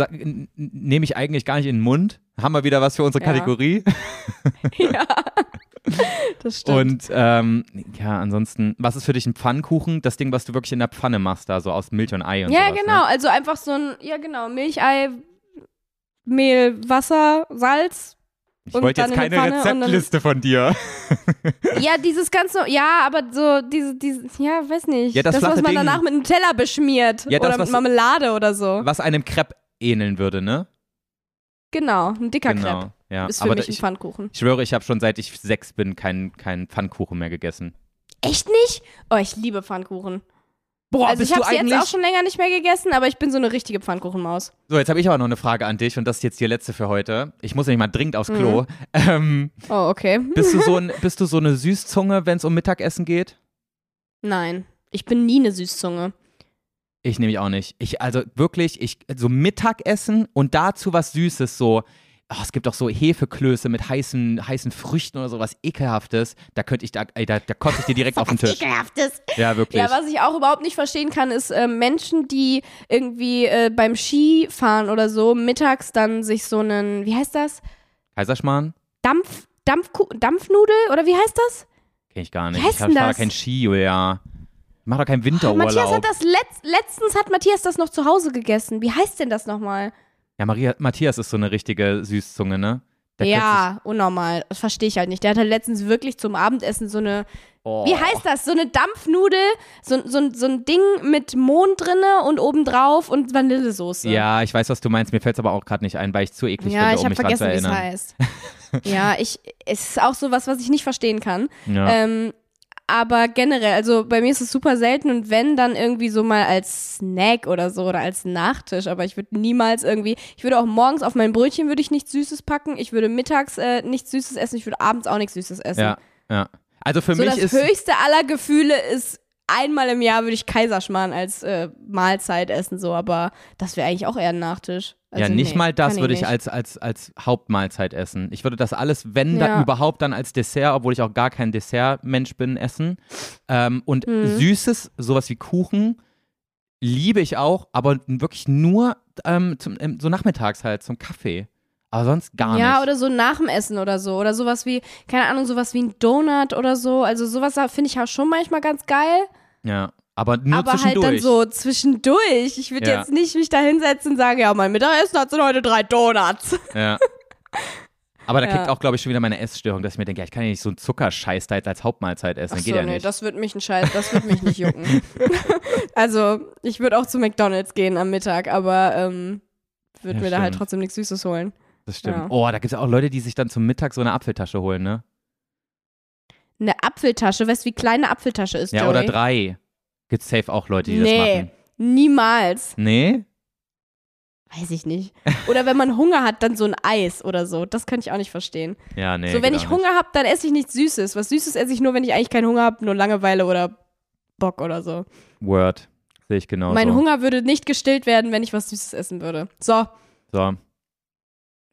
nehme ich eigentlich gar nicht in den Mund. Haben wir wieder was für unsere Ja. Kategorie. [laughs] ja. [laughs] [laughs] Das stimmt. Und ähm, ja, ansonsten, was ist für dich ein Pfannkuchen? Das Ding, was du wirklich in der Pfanne machst, da so aus Milch und Ei und ja, sowas, genau. Ne? Also einfach so ein, ja genau, Milchei, Mehl, Wasser, Salz, Ich wollte jetzt keine Rezeptliste von dir. [laughs] Ja, dieses ganze, ja, aber so, diese, diese, ja, weiß nicht. Ja, das das, was man Ding. danach mit Nutella beschmiert. Ja, das, oder mit Marmelade oder so. Was einem Crepe ähneln würde, ne? Genau, ein dicker genau. Crepe. Ja. Ist für Aber mich ein ich, Pfannkuchen. ich schwöre, ich habe schon seit ich sechs bin keinen kein Pfannkuchen mehr gegessen. Echt nicht? Oh, ich liebe Pfannkuchen. Boah, also ich habe sie jetzt auch schon länger nicht mehr gegessen, aber ich bin so eine richtige Pfannkuchenmaus. So, jetzt habe ich aber noch eine Frage an dich und das ist jetzt die letzte für heute. Ich muss nämlich mal dringend aufs Klo. Mhm. Ähm, Oh, okay. [laughs] bist, du so ein, bist du so eine Süßzunge, wenn es um Mittagessen geht? Nein, ich bin nie eine Süßzunge. Ich nehme ich auch nicht. Ich, also wirklich, ich, so Mittagessen und dazu was Süßes, so, oh, es gibt auch so Hefeklöße mit heißen, heißen Früchten oder sowas Ekelhaftes. Da könnte ich, da, ey, da, da kotze ich dir direkt [laughs] auf den Tisch. Ekelhaftes. Ja, wirklich. Ja, was ich auch überhaupt nicht verstehen kann, ist äh, Menschen, die irgendwie äh, beim Skifahren oder so mittags dann sich so einen, wie heißt das? Kaiserschmarrn? Dampf, Dampfku Dampfnudel oder wie heißt das? Kenn ich gar nicht. Wie heißt ich fahre das? kein Ski, Julia. Ich mach doch keinen Matthias Winterurlaub. hat das letzt, letztens hat Matthias das noch zu Hause gegessen. Wie heißt denn das nochmal? Ja, Maria, Matthias ist so eine richtige Süßzunge, ne? Der Ja, unnormal. Das verstehe ich halt nicht. Der hat halt letztens wirklich zum Abendessen so eine, oh. wie heißt das? So eine Dampfnudel, so, so, so ein Ding mit Mohn drinne und obendrauf und Vanillesoße. Ja, ich weiß, was du meinst. Mir fällt es aber auch gerade nicht ein, weil ich zu eklig Ja, finde, ich um habe mich dran zu vergessen, wie es erinnern. heißt. ja, ich, es ist auch so was, was ich nicht verstehen kann. Ja. Ähm, aber generell, also bei mir ist es super selten und wenn, dann irgendwie so mal als Snack oder so oder als Nachtisch. Aber ich würde niemals irgendwie, ich würde auch morgens auf mein Brötchen würde ich nichts Süßes packen. Ich würde mittags äh, nichts Süßes essen. Ich würde abends auch nichts Süßes essen. ja, ja. Also für so mich das ist. höchste aller Gefühle ist einmal im Jahr würde ich Kaiserschmarrn als äh, Mahlzeit essen, so, aber das wäre eigentlich auch eher ein Nachtisch. Also, ja, nicht nee, mal das würde ich nicht. als, als, als Hauptmahlzeit essen. Ich würde das alles, wenn Ja. dann überhaupt, dann als Dessert, obwohl ich auch gar kein Dessertmensch bin, essen. Ähm, und Mhm. Süßes, sowas wie Kuchen, liebe ich auch, aber wirklich nur ähm, zum, ähm, so nachmittags halt zum Kaffee. Aber sonst gar ja, nicht. oder so nach dem Essen oder so. Oder sowas wie, keine Ahnung, sowas wie ein Donut oder so. Also sowas da finde ich auch schon manchmal ganz geil. Ja, aber nur aber halt zwischendurch. dann so zwischendurch. Ich würde Ja. jetzt nicht mich da hinsetzen und sagen, ja, mein Mittagessen hat sind heute drei Donuts. Ja. Aber da Ja. kriegt auch, glaube ich, schon wieder meine Essstörung, dass ich mir denke, ja, ich kann ja nicht so einen Zuckerscheiß da jetzt als Hauptmahlzeit essen. Ach Geht ja nee, nicht. das wird mich ein Scheiß, das wird mich nicht jucken. [laughs] also, ich würde auch zu McDonalds gehen am Mittag, aber ähm, würde Ja, mir da halt stimmt. trotzdem nichts Süßes holen. Das stimmt. Ja. Oh, da gibt es ja auch Leute, die sich dann zum Mittag so eine Apfeltasche holen, ne? Eine Apfeltasche, weißt du, wie klein eine Apfeltasche ist, Ja, Joey? oder drei. Gibt safe auch Leute, die Nee. das machen. Niemals. Nee? Weiß ich nicht. Oder wenn man Hunger hat, dann so ein Eis oder so. Das kann ich auch nicht verstehen. Ja, nee. so, wenn geht ich auch. Hunger habe, dann esse ich nichts Süßes. Was Süßes esse ich nur, wenn ich eigentlich keinen Hunger habe, nur Langeweile oder Bock oder so. Word. Sehe ich genau mein. Hunger würde nicht gestillt werden, wenn ich was Süßes essen würde. So. So,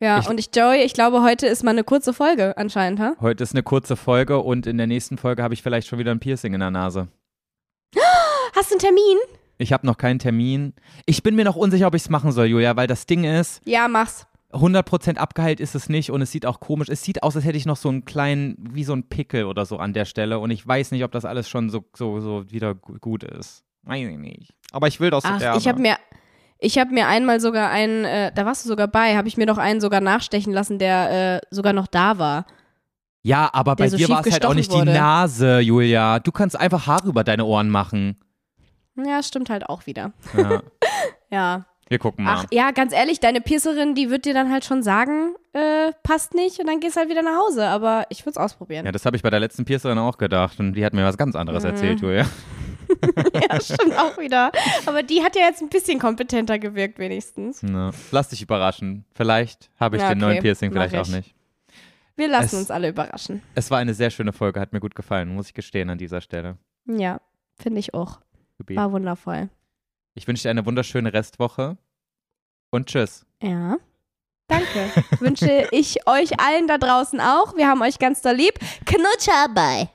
Ja, Ich- und ich, Joey, ich glaube, heute ist mal eine kurze Folge anscheinend, ha? heute ist eine kurze Folge und in der nächsten Folge habe ich vielleicht schon wieder ein Piercing in der Nase. [gasps] Hast du einen Termin? Ich habe noch keinen Termin. Ich bin mir noch unsicher, ob ich es machen soll, Julia, weil das Ding ist, Ja, mach's. 100% abgeheilt ist es nicht und es sieht auch komisch. Es sieht aus, als hätte ich noch so einen kleinen, wie so ein Pickel oder so an der Stelle und ich weiß nicht, ob das alles schon so, so, so wieder gu- gut ist. Weiß ich nicht. Aber ich will das so Ach, gerne. ich habe mir, ich habe mir einmal sogar einen, äh, da warst du sogar bei, habe ich mir doch einen sogar nachstechen lassen, der äh, sogar noch da war. Ja, aber bei so dir war es halt auch nicht wurde. die Nase, Julia. Du kannst einfach Haare über deine Ohren machen. Ja, stimmt halt auch wieder. Ja, [laughs] Ja. wir gucken mal. Ach, ja, ganz ehrlich, deine Piercerin, die wird dir dann halt schon sagen, äh, passt nicht und dann gehst halt wieder nach Hause. Aber ich würde es ausprobieren. Ja, das habe ich bei der letzten Piercerin auch gedacht und die hat mir was ganz anderes Mhm. erzählt, Julia. [laughs] Ja, stimmt auch wieder. Aber die hat ja jetzt ein bisschen kompetenter gewirkt, wenigstens. Ja. Lass dich überraschen. Vielleicht habe ich Ja, den okay, neuen Piercing, vielleicht auch ich. nicht. Wir lassen Es- uns alle überraschen. Es war eine sehr schöne Folge, hat mir gut gefallen, muss ich gestehen an dieser Stelle. Ja, finde ich auch. War wundervoll. Ich wünsche dir eine wunderschöne Restwoche und tschüss. Ja. Danke. Wünsche [laughs] ich euch allen da draußen auch. Wir haben euch ganz doll lieb. Knutscher bei.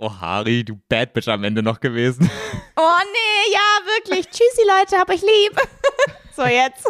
Oh, Harry, du Bad Bitch am Ende noch gewesen. Oh nee, ja, wirklich. Tschüssi, Leute, hab euch lieb. [laughs] so, jetzt.